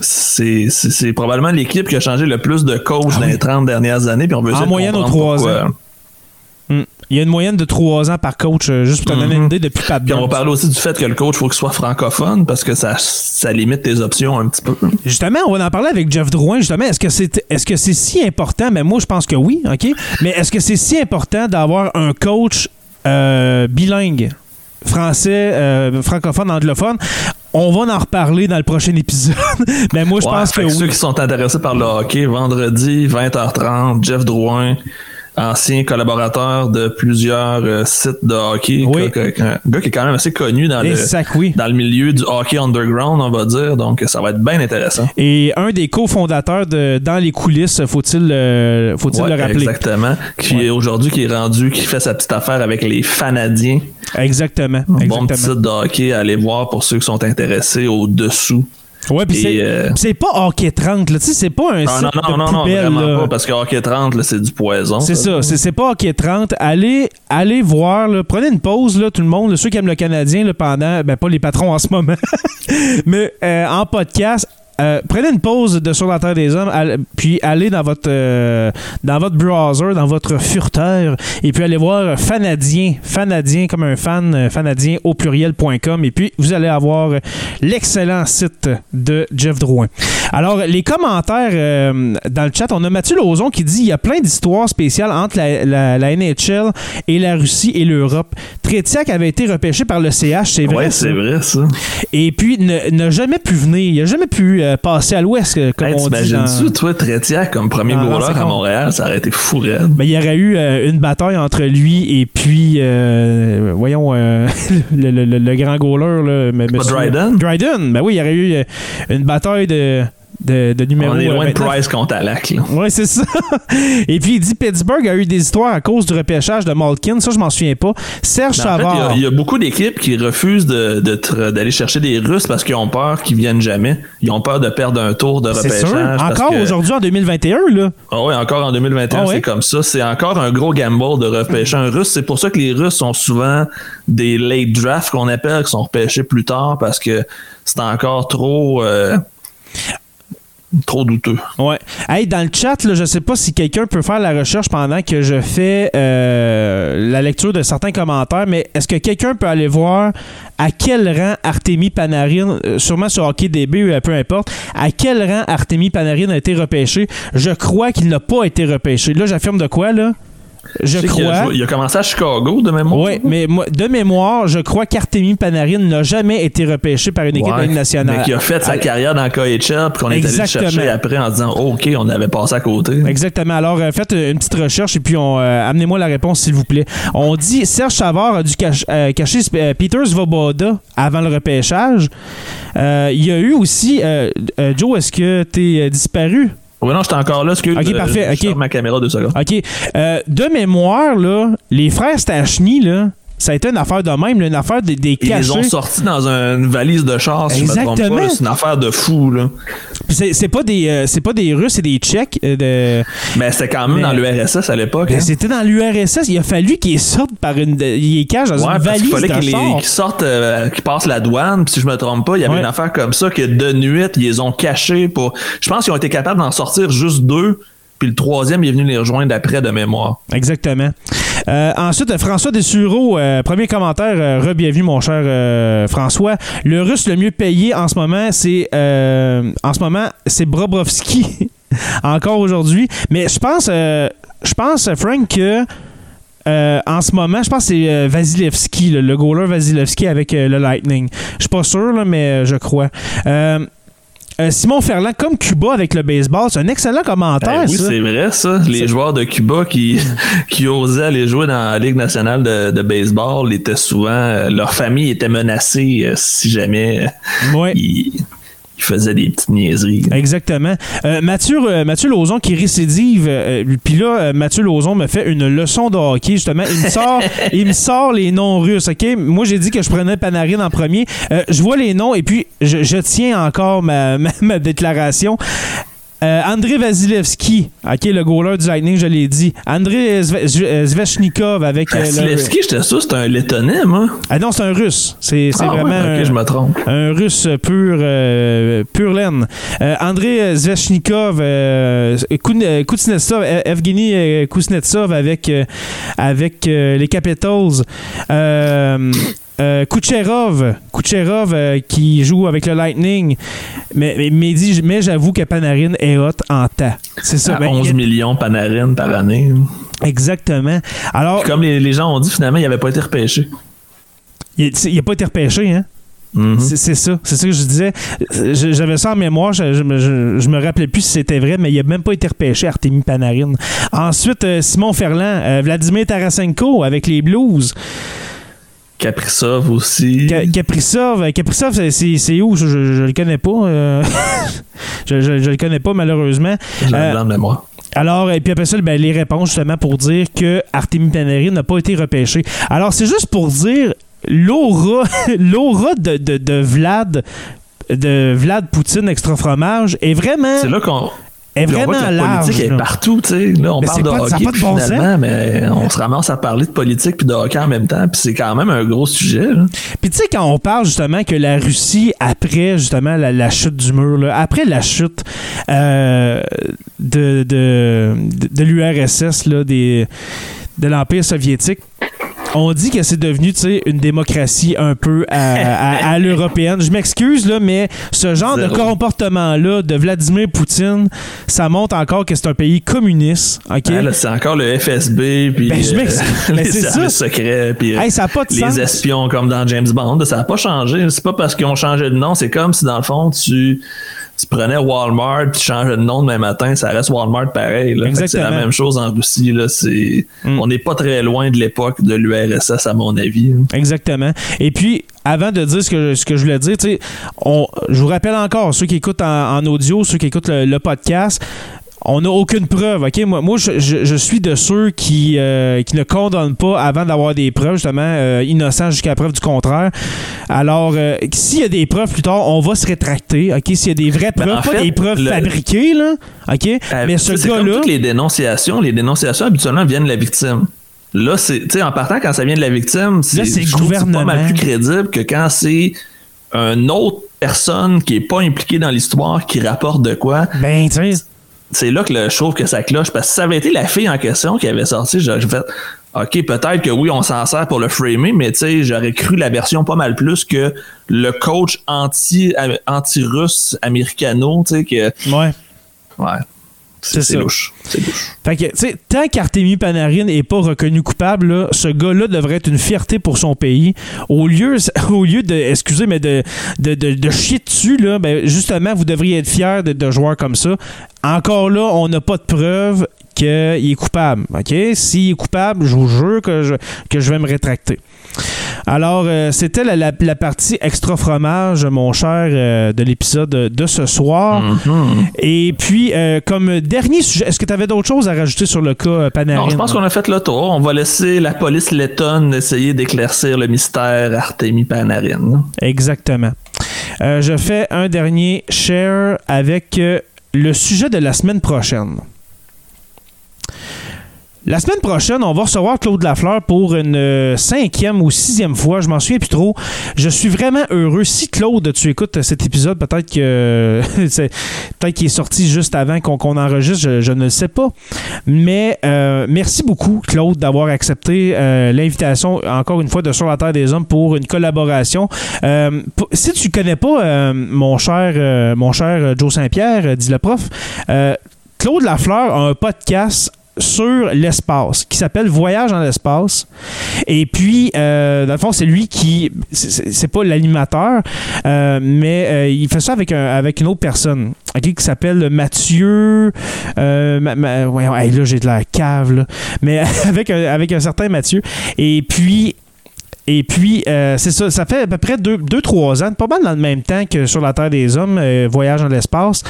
S2: c'est probablement l'équipe qui a changé le plus de coach dans les 30 dernières années. Puis on veut
S1: Ah En
S2: essayer de
S1: moyenne aux
S2: comprendre
S1: trois
S2: pourquoi.
S1: ans. Hmm. Il y a une moyenne de trois ans par coach, euh, juste pour te donner une idée, depuis Pat
S2: Mhm. Puis on va
S1: Burns.
S2: parler aussi du fait que le coach faut qu'il soit francophone parce que ça, ça limite tes options un petit peu.
S1: Justement, on va en parler avec Jeff Drouin. Justement, est-ce que c'est est-ce que c'est si important? Mais moi, je pense que oui. Ok? Mais est-ce que c'est si important d'avoir un coach euh, bilingue, français, euh, francophone, anglophone? On va en reparler dans le prochain épisode. Mais moi, je pense que
S2: que ceux
S1: oui.
S2: qui sont intéressés par le hockey, vendredi, 20h30, Jeff Drouin, ancien collaborateur de plusieurs euh, sites de hockey,
S1: Oui.
S2: un gars qui est quand même assez connu dans le,
S1: sac, oui.
S2: dans le milieu du hockey underground, on va dire. Donc, ça va être bien intéressant.
S1: Et un des cofondateurs de Dans les coulisses, faut-il euh, faut-il
S2: Ouais,
S1: le rappeler?
S2: Exactement. Qui
S1: Ouais.
S2: est aujourd'hui qui est rendu, qui fait sa petite affaire avec les fanadiens.
S1: Exactement.
S2: Un Bon petit site de hockey à aller voir pour ceux qui sont intéressés au-dessous.
S1: Ouais, puis c'est
S2: euh,
S1: c'est pas Hockey 30, là. Tu sais, c'est pas un
S2: Ah, non, non,
S1: de
S2: non, non,
S1: poubelle,
S2: vraiment
S1: là.
S2: pas, parce que hockey 30, là, c'est du poison.
S1: C'est ça, c'est c'est pas Hockey 30. Allez, allez voir, là, prenez une pause, là, tout le monde, là, ceux qui aiment le Canadien là, pendant, ben pas les patrons en ce moment, mais euh, en podcast. Euh, prenez une pause de Sur la Terre des Hommes, allez- puis allez dans votre euh, dans votre browser, dans votre furteur, et puis allez voir Fanadien, Fanadien comme un fan, euh, fanadien au pluriel.com, et puis vous allez avoir l'excellent site de Jeff Drouin. Alors, les commentaires euh, dans le chat, on a Mathieu Lauzon qui dit il y a plein d'histoires spéciales entre la, la- la NHL et la Russie et l'Europe. Tretiak avait été repêché par le CH, c'est vrai.
S2: Ouais, c'est vrai, ça.
S1: Et puis, n'a jamais pu venir. Il n'a jamais pu euh, passer à l'ouest, euh, comme
S2: Hey,
S1: on dit. Dans-
S2: toi, Tretiak, comme premier goaler à Montréal, ça aurait été fou raide.
S1: Il y aurait eu euh, une bataille entre lui et puis, euh, voyons, le, le- le- le grand goaler. Là, monsieur-
S2: Dryden?
S1: Dryden. Ben oui, il y aurait eu une bataille de, de, de numéro.
S2: On est loin de
S1: 29.
S2: Price contre Alak.
S1: Ouais, c'est ça. Et puis il dit Pittsburgh a eu des histoires à cause du repêchage de Malkin. Ça, je m'en souviens pas. Serge
S2: Mais en fait, il y a-
S1: Savard.
S2: il y, a beaucoup d'équipes qui refusent de- de d'aller chercher des Russes parce qu'ils ont peur qu'ils viennent jamais. Ils ont peur de perdre un tour de
S1: C'est
S2: repêchage.
S1: sûr. Encore
S2: que-
S1: aujourd'hui, en 2021, là.
S2: Ah oui, encore en 2021,
S1: Ah ouais?
S2: c'est comme ça. C'est encore un gros gamble de repêcher un Russe. C'est pour ça que les Russes sont souvent des late drafts qu'on appelle, qui sont repêchés plus tard parce que c'est encore trop euh, trop douteux.
S1: Ouais. Hey, dans le chat, là, je sais pas si quelqu'un peut faire la recherche pendant que je fais euh, la lecture de certains commentaires, mais est-ce que quelqu'un peut aller voir à quel rang Artemi Panarin, euh, sûrement sur Hockey DB ou euh, peu importe, à quel rang Artemi Panarin a été repêché? Je crois qu'il n'a pas été repêché. Là, j'affirme de quoi, là? Je
S2: a,
S1: crois.
S2: joué- il a commencé à Chicago de mémoire.
S1: Oui, mais moi, de mémoire, je crois qu'Artemi Panarin n'a jamais été repêché par une équipe
S2: Ouais,
S1: nationale.
S2: Mais qui a fait sa
S1: Ah,
S2: carrière dans KHL, puis qu'on est allé le chercher après en disant OK, on avait passé à côté.
S1: Exactement. Alors, euh, faites une petite recherche et puis on, euh, amenez-moi la réponse, s'il vous plaît. On dit Serge Savard a dû cach- euh, cacher euh, Peter Svoboda avant le repêchage. Euh, Il y a eu aussi. euh, euh, Joe, est-ce que tu es disparu?
S2: Oui, non, j'étais encore là. Excuse,
S1: Ok, parfait,
S2: je
S1: ok.
S2: ma caméra deux secondes.
S1: OK. Euh, de mémoire, là, les frères Stachny, là, ça a été une affaire de même, là, une affaire des, des
S2: Ils les ont sortis dans une valise de char, si je me trompe
S1: Exactement.
S2: pas. là. C'est une affaire de fou, là.
S1: Puis C'est c'est pas, des, euh, c'est pas des Russes, c'est des Tchèques. euh, de...
S2: Mais c'était quand même
S1: Mais-
S2: dans l'URSS à l'époque.
S1: Ben,
S2: hein.
S1: C'était dans l'URSS. Il a fallu qu'ils sortent par une. Ils les cachent dans
S2: Ouais,
S1: une
S2: parce
S1: valise
S2: fallait qu'ils les-
S1: char.
S2: qu'ils sortent, euh, qu'ils passent la douane. Puis si je me trompe pas, il y avait
S1: Ouais.
S2: une affaire comme ça que de nuit, ils les ont cachés pour. Je pense qu'ils ont été capables d'en sortir juste deux. Puis le troisième est venu les rejoindre après de mémoire.
S1: Exactement. Euh, ensuite, François Dessureau, euh, premier commentaire, euh, re-bienvenue mon cher euh, François. Le russe le mieux payé en ce moment, c'est en ce moment, c'est Bobrovski. Encore aujourd'hui. Mais je pense, je Frank, que en ce moment, je pense que c'est Vasilevski, le, le goaler Vasilevski avec le Lightning. Je suis pas sûr, là, mais je crois. Euh, Simon Ferland, comme Cuba avec le baseball, c'est un excellent commentaire.
S2: Ben oui, c'est vrai, ça. Les joueurs de Cuba qui, qui osaient aller jouer dans la Ligue nationale de, de baseball étaient souvent. euh, leur famille était menacée euh, si jamais
S1: Ouais.
S2: ils, ils faisaient des petites niaiseries.
S1: Exactement. Euh, Mathieu, euh, Mathieu Lauzon qui récidive. euh, Puis là, Mathieu Lauzon me fait une leçon de hockey, justement. Il me sort, il me sort les noms russes, OK? Moi, j'ai dit que je prenais Panarin en premier. Je vois les noms et puis je, je tiens encore ma, ma, ma déclaration. Euh, André Vasilevski, OK, le goaler du Lightning, je l'ai dit. André Zve- Zve- euh, Zvechnikov avec... euh, le-
S2: Vasilevski, j'étais sûr, c'était un lettonais, moi.
S1: Ah non, c'est un russe. C'est
S2: Ah ouais,
S1: vraiment...
S2: ok,
S1: un-
S2: je me trompe.
S1: un russe pur, euh, pur laine. Euh, André Zvechnikov, euh, Kuznetsov, euh, Evgeny Kuznetsov avec, avec les Capitals. Euh, Kucherov, Kucherov euh, qui joue avec le Lightning. Mais, mais, mais j'avoue que Panarin est hot en temps. C'est ça.
S2: À
S1: Ben,
S2: 11 millions Panarin par année.
S1: exactement. Alors,
S2: Puis comme les, les gens ont dit, finalement, il n'avait pas été repêché.
S1: il n'a pas été repêché, hein?
S2: Mhm.
S1: C'est c'est ça, c'est ça que je disais. Je- J'avais ça en mémoire, je, je me- je- je me rappelais plus si c'était vrai, mais il a même pas été repêché Artemi Panarin. Ensuite, euh, Simon Ferland, euh, Vladimir Tarasenko avec les Blues.
S2: Kaprizov aussi.
S1: Ka- Kaprizov, euh, Kaprizov, c'est- où? Je, je, je le connais pas. euh, je, je, le connais pas, malheureusement.
S2: Je
S1: Euh,
S2: la mémoire.
S1: Alors, et puis après ça, ben, les réponses justement pour dire que Artemi Panarin n'a pas été repêché. Alors, c'est juste pour dire l'aura, l'aura de, de, de Vlad de Vlad Poutine extra fromage est vraiment
S2: C'est là qu'on
S1: est
S2: puis on voit
S1: vraiment
S2: que la
S1: large.
S2: politique est partout, tu sais. Là, on
S1: Mais
S2: parle de
S1: pas-
S2: hockey
S1: de bon sens.
S2: finalement, mais on se ramasse à parler de politique puis de hockey en même temps, puis c'est quand même un gros sujet. là.
S1: Puis tu sais, quand on parle justement que la Russie, après justement la, la chute du mur, là, après la chute euh, de, de, de, de l'URSS, des, de l'Empire soviétique, on dit que c'est devenu tu sais, une démocratie un peu à, à- à l'européenne. Je m'excuse, là, mais ce genre de comportement-là de Vladimir Poutine, ça montre encore que c'est un pays communiste. OK?
S2: C'est encore le FSB puis
S1: Ben,
S2: euh.
S1: Ben,
S2: les services
S1: ça.
S2: secrets puis euh,
S1: Hey, ça n'a pas de
S2: les
S1: sens.
S2: espions comme dans James Bond. Ça n'a pas changé. C'est pas parce qu'ils ont changé de nom. C'est comme si dans le fond tu tu prenais Walmart, tu changeais de nom demain matin, ça reste Walmart pareil. C'est la même chose en Russie. Là.
S1: Mm.
S2: On n'est pas très loin de l'époque de l'URSS, à mon avis. là.
S1: Exactement. Et puis, avant de dire ce que, ce que je voulais dire, on- je vous rappelle encore, ceux qui écoutent en, en audio, ceux qui écoutent le, le podcast, on n'a aucune preuve, OK? Moi, moi je, je- je suis de ceux qui, euh, qui ne condamnent pas avant d'avoir des preuves, justement, euh, innocents jusqu'à preuve du contraire. Alors, euh, s'il y a des preuves plus tard, on va se rétracter, OK? S'il y a des vraies
S2: Ben,
S1: preuves,
S2: en
S1: pas
S2: fait,
S1: des preuves
S2: le-
S1: fabriquées, là, OK?
S2: Euh,
S1: Mais ce gars-là...
S2: toutes les dénonciations, les dénonciations habituellement viennent de la victime. Là, c'est, tu sais, en partant, quand ça vient de la victime, c'est, pas mal plus crédible que quand c'est une autre personne qui est pas impliquée dans l'histoire qui rapporte de quoi.
S1: Ben, tu sais...
S2: C'est là que le, je trouve que ça cloche. Parce que si ça avait été la fille en question qui avait sorti, j'aurais fait, OK, peut-être que oui, on s'en sert pour le framer, mais tu sais, j'aurais cru la version pas mal plus que le coach anti, anti-russe américano, tu sais, que,
S1: Ouais.
S2: ouais.
S1: C'est
S2: louche.
S1: Fait que, tu sais, tant qu'Artemi Panarin n'est pas reconnu coupable, là, ce gars-là devrait être une fierté pour son pays. Au lieu, au lieu de, excusez, mais de, de, de, de chier dessus, là, ben, justement, vous devriez être fiers de, de joueurs comme ça. Encore là, on n'a pas de preuve qu'il est coupable. OK? S'il est coupable, je vous jure que je, que je vais me rétracter. Alors, euh, c'était la, la- la partie extra fromage, mon cher, euh, de l'épisode de ce soir.
S2: Mhm.
S1: Et puis, euh, comme dernier sujet, est-ce que tu avais d'autres choses à rajouter sur le cas Panarin?
S2: Non, je pense qu'on a fait le tour. On va laisser la police lettonne essayer d'éclaircir le mystère Artemi Panarin.
S1: Exactement. Je fais un dernier share avec le sujet de la semaine prochaine. La semaine prochaine, on va recevoir Claude Lafleur pour une euh, cinquième ou sixième fois. Je m'en souviens plus trop. Je suis vraiment heureux. Si Claude, tu écoutes cet épisode, peut-être que peut-être qu'il est sorti juste avant qu'on enregistre, je, ne le sais pas. Mais euh, merci beaucoup, Claude, d'avoir accepté euh, l'invitation, encore une fois, de Sur la Terre des Hommes pour une collaboration. Si tu connais pas mon cher, mon cher Joe Saint-Pierre, dit le prof, Claude Lafleur a un podcast sur l'espace qui s'appelle Voyage dans l'espace. Et puis, euh, dans le fond, c'est lui qui. c'est- pas l'animateur, euh, mais euh, il fait ça avec, un, avec une autre personne ok, qui s'appelle Mathieu. Ma- ma- ouais, là, j'ai de la cave, là. Mais avec un, avec un certain Mathieu. Et puis. Et puis, c'est ça, ça fait à peu près 2-3 ans, pas mal dans le même temps que sur la Terre des Hommes, Voyage dans l'espace.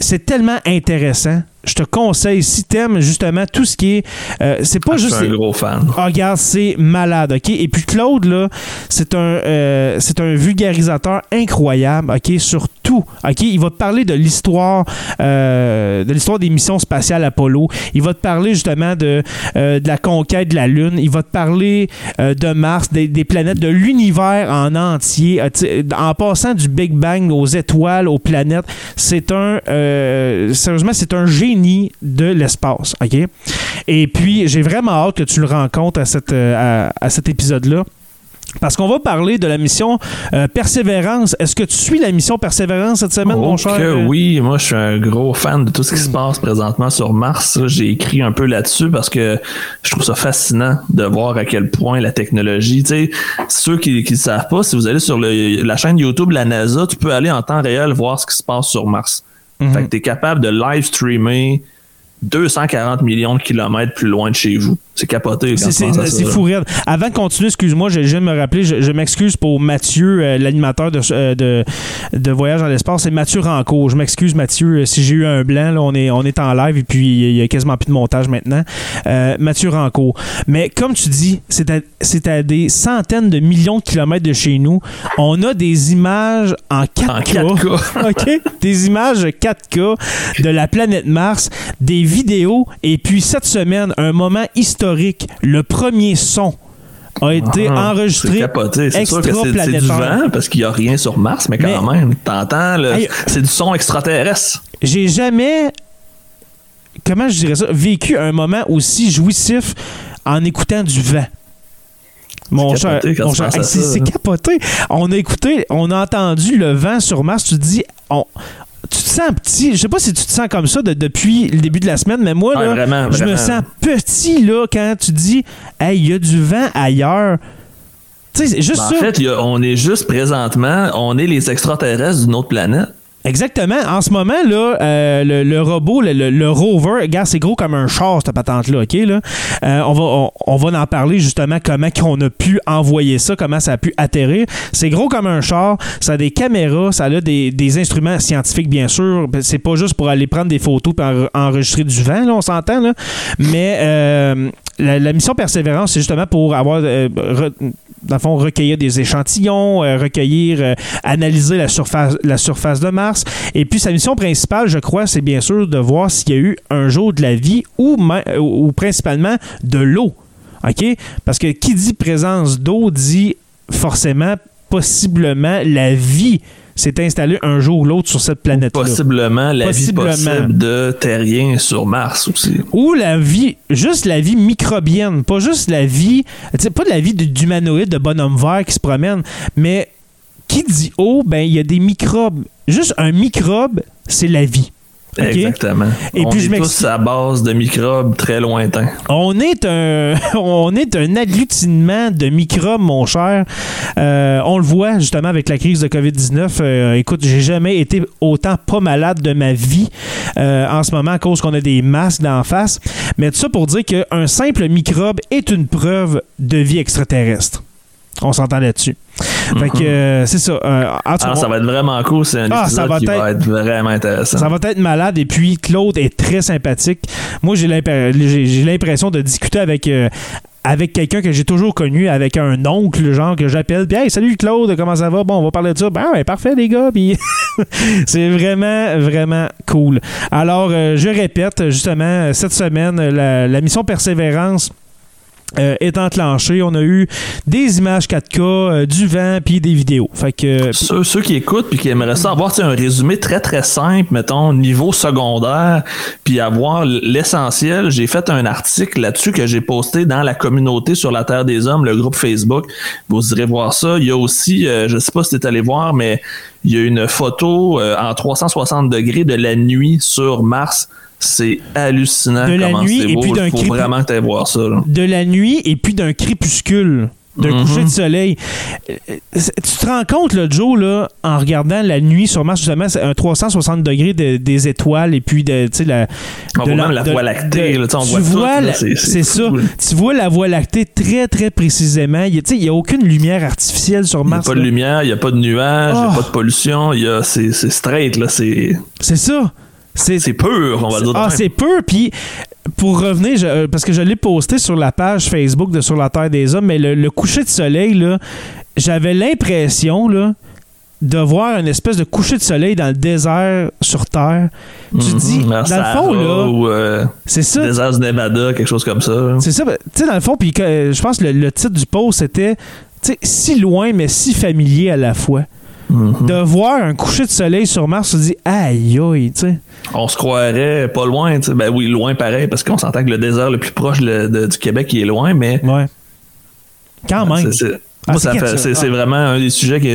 S1: C'est tellement intéressant. Je te conseille, si t'aimes justement tout ce qui est... euh, c'est pas
S2: Ah, je
S1: juste...
S2: suis un gros fan.
S1: Ah, regarde, c'est malade, OK? Et puis Claude, là, c'est un, euh, c'est un vulgarisateur incroyable, OK? Sur tout, OK? Il va te parler de l'histoire euh, de l'histoire des missions spatiales Apollo. Il va te parler justement de, de la conquête de la Lune. Il va te parler de Mars, des, des planètes, de l'univers en entier. En passant du Big Bang aux étoiles, aux planètes, c'est un... sérieusement, c'est un génie de l'espace, OK? Et puis, j'ai vraiment hâte que tu le rencontres à, cette, euh, à, à cet épisode-là. Parce qu'on va parler de la mission euh, Persévérance. Est-ce que tu suis la mission Persévérance cette semaine,
S2: Oh
S1: mon cher?
S2: que
S1: euh?
S2: oui, moi je suis un gros fan de tout ce qui se passe présentement sur Mars. J'ai écrit un peu là-dessus parce que je trouve ça fascinant de voir à quel point la technologie, tu sais, ceux qui ne savent pas, si vous allez sur le- la chaîne YouTube de la NASA, tu peux aller en temps réel voir ce qui se passe sur Mars.
S1: Mhm.
S2: Fait que tu es capable de live streamer 240 millions de kilomètres plus loin de chez vous. C'est capoté
S1: C'est- fou raide. Avant de continuer, excuse-moi, je, viens de me rappeler, je, je m'excuse pour Mathieu, euh, l'animateur de, euh, de, de Voyage dans l'espace, c'est Mathieu Rancourt. Je m'excuse, Mathieu, euh, si j'ai eu un blanc, là, on, est, on est en live et puis il y a quasiment plus de montage maintenant. Euh, Mathieu Rancourt. Mais comme tu dis, c'est à, à des centaines de millions de kilomètres de chez nous. On a des images en 4K.
S2: En 4K.
S1: OK? Des images 4K de la planète Mars, des vidéos, et puis cette semaine, un moment historique. Le premier son a été
S2: Ah,
S1: enregistré.
S2: C'est capoté. C'est sûr que c'est- c'est du vent parce qu'il n'y a rien sur Mars, mais quand
S1: Mais-
S2: même, t'entends, c'est du son extraterrestre.
S1: J'ai jamais, comment je dirais ça, vécu un moment aussi jouissif en écoutant du vent. Mon cher, c'est capoté. On a écouté, on a entendu le vent sur Mars. Tu te dis, on, tu te sens petit. Je sais pas si tu te sens comme ça de- depuis le début de la semaine, mais moi,
S2: Ouais,
S1: là, je me sens petit là quand tu dis, hey, il y a du vent ailleurs. Tu sais, c'est juste
S2: Ben, en fait, a- on est juste présentement, on est les extraterrestres d'une autre planète.
S1: Exactement. En ce moment, là, euh, le, le robot, le, le- le rover, regarde, c'est gros comme un char, cette patente-là, OK? Là? Euh, on, va, on, on va en parler justement comment qu'on a pu envoyer ça, comment ça a pu atterrir. C'est gros comme un char, ça a des caméras, ça a des, des instruments scientifiques, bien sûr. Ben, C'est pas juste pour aller prendre des photos et en- enregistrer du vent, là, on s'entend, là. Mais euh, la, la mission Persévérance, c'est justement pour avoir, euh, dans le fond, recueillir des échantillons, euh, recueillir, euh, analyser la surface, de Mars. Et puis, sa mission principale, je crois, c'est bien sûr de voir s'il y a eu un jour de la vie ou, ou principalement de l'eau. OK? Parce que qui dit présence d'eau dit forcément, possiblement, la vie s'est installée un jour ou l'autre sur cette planète-là.
S2: Possiblement la
S1: Possiblement.
S2: vie possible de terriens sur Mars aussi.
S1: Ou la vie, juste la vie microbienne, pas juste la vie, pas de la vie de- d'humanoïde, de bonhomme vert qui se promène, mais qui dit eau, ben il y a des microbes. Juste un microbe, c'est la vie.
S2: Exactement.
S1: Et
S2: On
S1: puis,
S2: est
S1: je
S2: tous à base de microbes très lointains.
S1: On est un, on est un agglutinement de microbes, mon cher. Euh, on le voit justement avec la crise de COVID-19. Euh, écoute, j'ai jamais été autant pas malade de ma vie euh, en ce moment à cause qu'on a des masques d'en face. Mais tout ça pour dire qu'un simple microbe est une preuve de vie extraterrestre. On s'entend là-dessus. Fait que euh, c'est ça. Euh, en tout cas,
S2: Alors, ça va être vraiment cool. C'est un
S1: Ah, ça va
S2: qui
S1: être-
S2: va être vraiment intéressant.
S1: Ça va être malade. Et puis, Claude est très sympathique. Moi, j'ai l'imp- j'ai j'ai l'impression de discuter avec. euh, avec quelqu'un que j'ai toujours connu, avec un oncle, genre, que j'appelle. Puis, hey, salut Claude, comment ça va? Bon, on va parler de ça. Ben, ouais, parfait, les gars. Puis, c'est vraiment, vraiment cool. Alors, euh, je répète, justement, cette semaine, la, la mission Persévérance. Euh, est enclenchée. On a eu des images 4K, euh, du vent, puis des vidéos. Fait que.
S2: Ceux, ceux qui écoutent puis qui aimeraient ça avoir un résumé très très simple, mettons niveau secondaire, puis avoir l'essentiel, j'ai fait un article là-dessus que j'ai posté dans la communauté sur la Terre des Hommes, le groupe Facebook. Vous irez voir ça. Il y a aussi, euh, je sais pas si tu allé voir, mais il y a une photo euh, en 360 degrés de la nuit sur Mars. C'est hallucinant.
S1: De la
S2: comment
S1: nuit et
S2: beau.
S1: puis d'un
S2: Il faut
S1: cri-
S2: vraiment que tu voir ça. là.
S1: de la nuit et puis d'un crépuscule, d'un
S2: Mhm.
S1: coucher de soleil. Euh, c'est- Tu te rends compte, là, Joe, là, en regardant la nuit sur Mars, justement, c'est un 360 degrés de- des étoiles et puis de, tu sais, la,
S2: On
S1: de
S2: voit même la Voie lactée,
S1: de-
S2: là, tu sais, on
S1: tu
S2: voit tout,
S1: vois
S2: là,
S1: la-
S2: c'est-
S1: c'est
S2: c'est
S1: ça.
S2: cool.
S1: Tu vois la Voie lactée très, très précisément. Il n'y a, aucune lumière artificielle sur
S2: Il n'y a
S1: Mars.
S2: pas de
S1: là.
S2: lumière, il n'y a pas de nuages, il n'y
S1: Oh.
S2: a pas de pollution, il y a- c'est c'est straight, là, c'est
S1: C'est ça. C'est
S2: pur, on va dire.
S1: Ah, c'est peu. Puis, pour revenir, je- euh, parce que je l'ai posté sur la page Facebook de Sur la Terre des Hommes, mais le, le coucher de soleil, là, j'avais l'impression, là, de voir une espèce de coucher de soleil dans le désert sur Terre. Tu
S2: Mhm,
S1: dis, dans le fond, là,
S2: euh,
S1: c'est ça.
S2: désert du Nevada, quelque chose comme ça.
S1: C'est ça. ben, Tu sais, dans le fond, puis que- je pense que le, le titre du post, c'était, tu sais, si loin, mais si familier à la fois.
S2: Mhm.
S1: De voir un coucher de soleil sur Mars, tu te dis, aïe, aïe, tu sais.
S2: On se croirait pas loin, tu sais. ben oui, loin pareil, parce qu'on s'entend que le désert le plus proche le- de- du Québec il est loin, mais
S1: Ouais. Quand même.
S2: c'est- c'est-
S1: Ah,
S2: moi,
S1: c'est
S2: ça
S1: quelque
S2: fait-
S1: chose.
S2: c'est c'est vraiment un des sujets qui.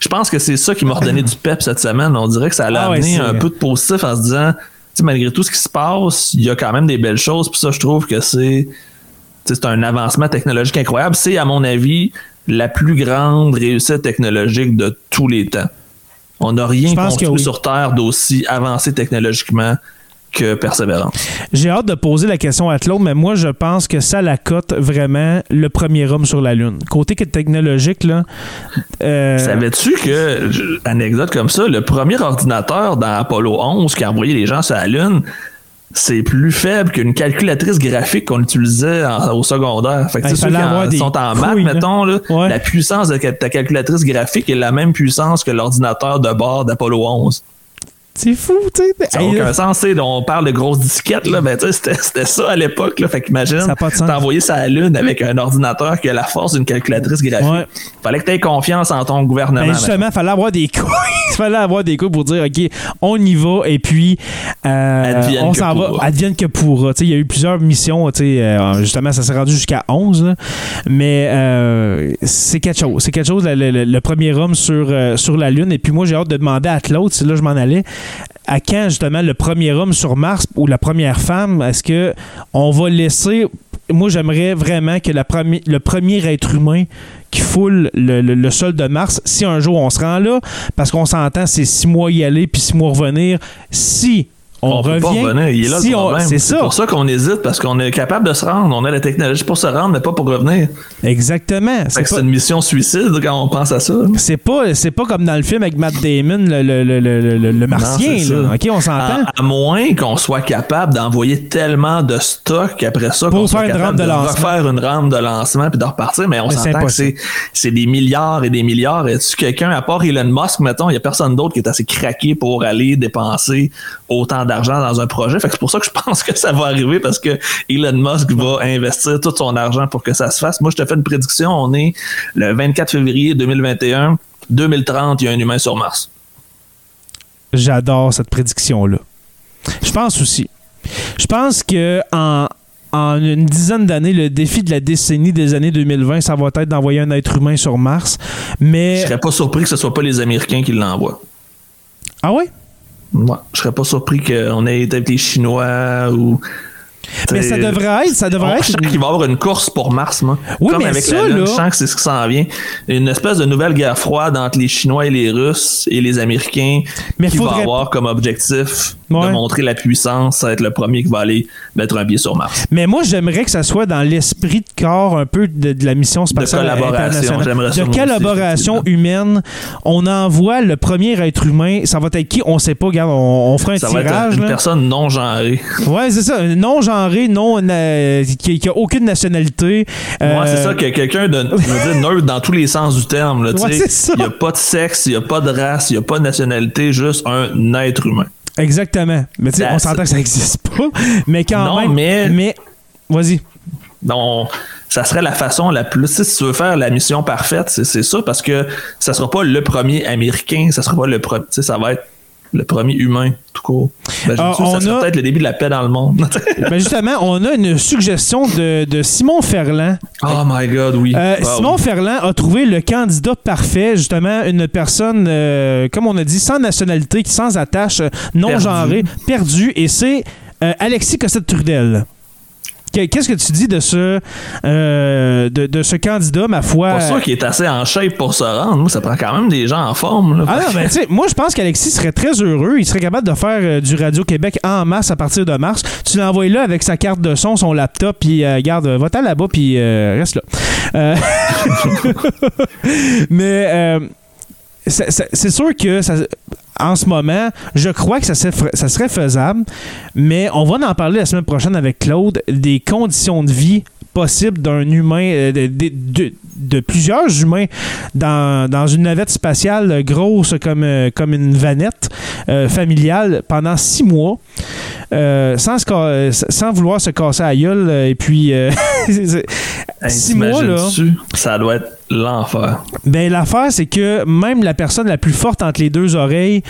S2: Je pense que c'est ça qui m'a redonné du pep cette semaine. On dirait que ça allait
S1: Ah ouais,
S2: amener
S1: c'est-
S2: un peu de positif en se disant, tu sais, malgré tout ce qui se passe, il y a quand même des belles choses. Puis ça, je trouve que c'est c'est un avancement technologique incroyable. C'est, à mon avis, la plus grande réussite technologique de tous les temps. On n'a rien construit
S1: oui.
S2: sur Terre d'aussi avancé technologiquement que Persévérance.
S1: J'ai hâte de poser la question à Claude, mais moi, je pense que ça la cote vraiment le premier homme sur la Lune. Côté que technologique, là. euh,
S2: Savais-tu que, anecdote comme ça, le premier ordinateur dans Apollo 11 qui a envoyé les gens sur la Lune, c'est plus faible qu'une calculatrice graphique qu'on utilisait en- au secondaire. Fait que,
S1: il
S2: sais, ceux qui en- sont en maths, mettons, là,
S1: Ouais.
S2: la puissance de ta calculatrice graphique est la même puissance que l'ordinateur de bord d'Apollo 11.
S1: C'est fou, tu sais.
S2: Ça n'a aucun sens, tu sais, on parle de grosses disquettes, là, ben, tu sais, c'était ça à l'époque, là. Fait qu'imagine, envoyé ça à la Lune avec un ordinateur qui a la force d'une calculatrice graphique.
S1: Ouais.
S2: Fallait que tu aies confiance en ton gouvernement.
S1: Ben justement, il fallait avoir des couilles. Il fallait avoir des couilles pour dire, OK, on y va et puis euh,
S2: Advienne
S1: on s'en va. Advienne que pourra. Tu sais, Il y a eu plusieurs missions. tu sais, euh, justement, ça s'est rendu jusqu'à 11. là. Mais euh, c'est quelque chose. C'est quelque chose, le, le- le premier homme sur, euh, sur la Lune. Et puis moi, j'ai hâte de demander à Claude, c'est là je m'en allais, à quand justement le premier homme sur Mars ou la première femme, est-ce que on va laisser moi, j'aimerais vraiment que le premier être humain qui foule le, le- le sol de Mars, si un jour on se rend là, parce qu'on s'entend, c'est six mois y aller puis six mois revenir. Si on,
S2: peut pas
S1: revient,
S2: revenir. Il est là
S1: si on- c'est ça.
S2: pour ça qu'on hésite, parce qu'on est capable de se rendre. On a la technologie pour se rendre, mais pas pour revenir.
S1: Exactement. C'est pas,
S2: une mission suicide quand on pense à ça.
S1: c'est pas, c'est pas comme dans le film avec Matt Damon, le, le, le, le, le- le martien. là. OK, on s'entend.
S2: À, à moins qu'on soit capable d'envoyer tellement de stock après ça
S1: Pour
S2: qu'on soit
S1: faire une
S2: capable
S1: rampe de lancement.
S2: refaire une rampe de lancement puis de repartir, mais on s'entend que c'est des milliards et des milliards. Est-ce quelqu'un, à part Elon Musk, mettons, il y a personne d'autre qui est assez craqué pour aller dépenser autant d'argent dans un projet. Fait que c'est pour ça que je pense que ça va arriver parce que Elon Musk va investir tout son argent pour que ça se fasse. Moi, je te fais une prédiction. On est le 24 février 2021. 2030, il y a un humain sur Mars.
S1: J'adore cette prédiction-là. Je pense aussi. Je pense que en, en une dizaine d'années, le défi de la décennie des années 2020, ça va être d'envoyer un être humain sur Mars.
S2: Je
S1: Mais.
S2: serais pas surpris que ce soit pas les Américains qui l'envoient.
S1: Ah ouais?
S2: Ouais, je serais pas surpris qu'on ait été avec les Chinois ou.
S1: Mais ça devrait être. Ça devrait être.
S2: sent qu'il va y avoir une course pour Mars, moi.
S1: Oui,
S2: Comme
S1: mais
S2: avec
S1: ça,
S2: la Lune,
S1: là-
S2: je sens que c'est ce qui s'en vient. Une espèce de nouvelle guerre froide entre les Chinois et les Russes et les Américains
S1: Mais
S2: qui
S1: faudrait-
S2: va avoir comme objectif
S1: Ouais.
S2: de montrer la puissance, ça va être le premier qui va aller mettre un pied sur Mars.
S1: Mais moi, j'aimerais que ça soit dans l'esprit de corps un peu de, de la mission spatiale
S2: collaboration,
S1: internationale. De
S2: aussi,
S1: collaboration humaine. On envoie le premier être humain. Ça va être qui? On sait pas. Regarde, on, on fera un
S2: Ça va être
S1: tirage.
S2: une
S1: là.
S2: personne non genrée.
S1: Ouais, c'est ça. Non genré, non euh, qui, qui a aucune nationalité. Euh,
S2: Ouais, c'est ça, que quelqu'un de neutre dans tous les sens du terme.
S1: Ouais.
S2: Il n'y a pas de sexe, il n'y a pas de race, il n'y a pas de nationalité, juste un être humain.
S1: Exactement. Mais tu sais, on s'entend que ça n'existe pas. Mais quand
S2: Non,
S1: même.
S2: mais-
S1: Mais. Vas-y.
S2: Donc, ça serait la façon la plus. Si tu veux faire la mission parfaite, c'est c'est ça, parce que ça sera pas le premier américain, ça sera pas le premier. Tu sais, ça va être le premier humain, tout court. Ben,
S1: Ah, on
S2: ça serait
S1: a-
S2: peut-être le début de la paix dans le monde.
S1: Ben justement, on a une suggestion de, de Simon Ferland.
S2: oh my god, oui.
S1: Euh, Simon Ferland a trouvé le candidat parfait, justement, une personne, euh, comme on a dit, sans nationalité, sans attache, euh, non
S2: Perdu.
S1: perdue, et c'est euh, Alexis Cossette-Trudel. Que- Qu'est-ce que tu dis de ce, euh, de, de ce candidat, ma foi?
S2: Pas sûr qu'il est assez en shape pour se rendre. Ça prend quand même des gens en forme. Là.
S1: Ah non, sais, moi je pense qu'Alexis serait très heureux. Il serait capable de faire euh, du Radio-Québec en masse à partir de mars. Tu l'envoies là avec sa carte de son, son laptop, puis euh, garde, va-t'en là-bas, puis reste là. Mais c'est sûr que ça- en ce moment, je crois que ça, serait faisable, mais on va en parler la semaine prochaine avec Claude des conditions de vie possibles d'un humain, euh, de, plusieurs humains dans, une navette spatiale grosse comme, euh, une vanette euh, familiale pendant six mois. Euh, sans, se ca- euh, sans vouloir se casser la gueule euh, et puis euh,
S2: Hey,
S1: six mois là?
S2: Ça doit être l'enfer.
S1: ben, l'affaire, c'est que même la personne la plus forte entre les deux oreilles,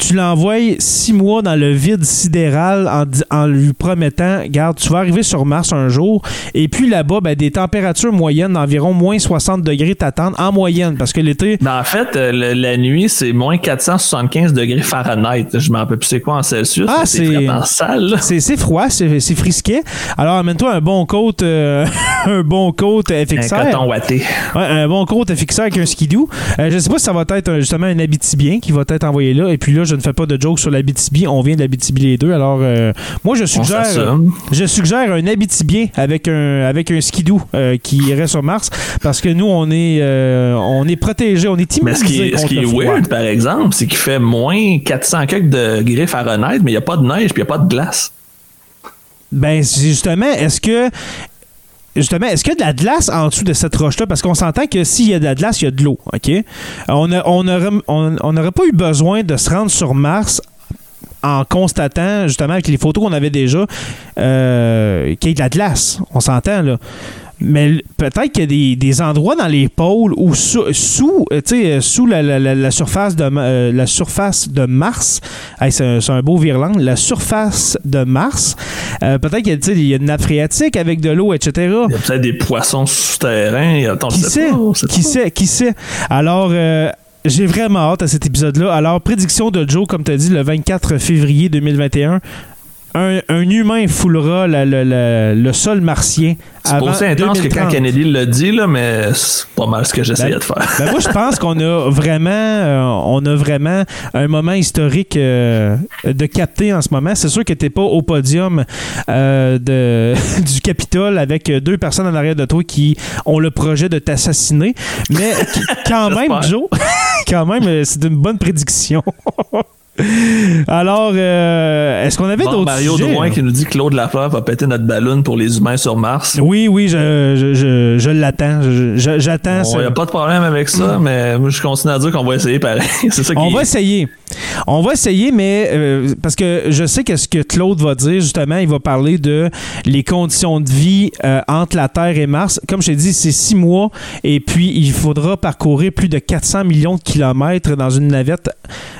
S1: tu l'envoies six mois dans le vide sidéral en, en lui promettant, garde, tu vas arriver sur Mars un jour, et puis là-bas, ben, des températures moyennes d'environ moins 60 degrés t'attendent en moyenne, parce que l'été,
S2: Ben, en fait, euh, le- la nuit, c'est moins 475 degrés Fahrenheit. Je m'en rappelle plus c'est quoi en Celsius.
S1: Ah, c'est-
S2: sale.
S1: c'est froid, c'est frisquet. Alors, amène-toi un bon coat, euh, un bon coat
S2: Un
S1: FXR.
S2: coton watté.
S1: Ouais, un bon coat fixé avec un skidoo. Euh, je sais pas si ça va être euh, justement un Abitibien qui va être envoyé là. Et puis là, je ne fais pas de joke sur l'Abitibi. On vient de l'Abitibi les deux. Alors, euh, moi, je suggère, je suggère un Abitibien avec un, avec un skidoo euh, qui irait sur Mars. Parce que nous, on est, euh, on est protégés, on est
S2: Mais ce qui
S1: immunisés
S2: est, ce qui est weird, par exemple, c'est qu'il fait moins 400 quelques degrés Fahrenheit, mais il n'y a pas de neige puis il n'y a pas de glace.
S1: Ben, justement, est-ce que. Justement, est-ce qu'il y a de la glace en dessous de cette roche-là? Parce qu'on s'entend que s'il y a de la glace, il y a de l'eau, OK? On a- on on- n'aurait pas eu besoin de se rendre sur Mars en constatant, justement, avec les photos qu'on avait déjà, euh, qu'il y ait de la glace. On s'entend, là. Mais peut-être qu'il y a des, des endroits dans les pôles où sous, sous, euh, euh, sous la, la- la- la surface de, euh, la surface de Mars, hey, c'est un, c'est un beau virlang, la surface de Mars, euh, peut-être qu'il y a, tu sais, il y a une nappe phréatique avec de l'eau, etc.
S2: Il y a peut-être des poissons souterrains. Attends,
S1: Qui sait?
S2: pas,
S1: Qui sait? Qui sait? Alors, euh, j'ai vraiment hâte à cet épisode-là. Alors, prédiction de Joe, comme tu as dit, le 24 février 2021. Un, un humain foulera la- le, sol martien
S2: C'est aussi intense que quand
S1: 2030.
S2: Kennedy l'a dit, là, mais c'est pas mal ce que j'essayais
S1: Ben-
S2: de faire.
S1: Ben, moi, je pense qu'on a vraiment, euh, on a vraiment un moment historique euh, de capter en ce moment. C'est sûr que t'es pas au podium euh, de, du Capitole avec deux personnes en arrière de toi qui ont le projet de t'assassiner, mais quand même. Joe, quand même, c'est une bonne prédiction. Alors, euh, est-ce qu'on avait
S2: Bon,
S1: d'autres
S2: Mario
S1: sujets?
S2: Drouin qui nous dit que Claude Lafleur va péter notre ballon pour les humains sur Mars.
S1: Oui, oui, je, je, je, je l'attends. J'attends.
S2: Il
S1: ce-
S2: n'y a pas de problème avec ça, mais moi, je continue à dire qu'on va essayer pareil. c'est ça qui
S1: On va essayer. On va essayer, mais euh, parce que je sais que ce que Claude va dire, justement, il va parler de les conditions de vie euh, entre la Terre et Mars. Comme je t'ai dit, c'est six mois et puis il faudra parcourir plus de 400 millions de kilomètres dans une navette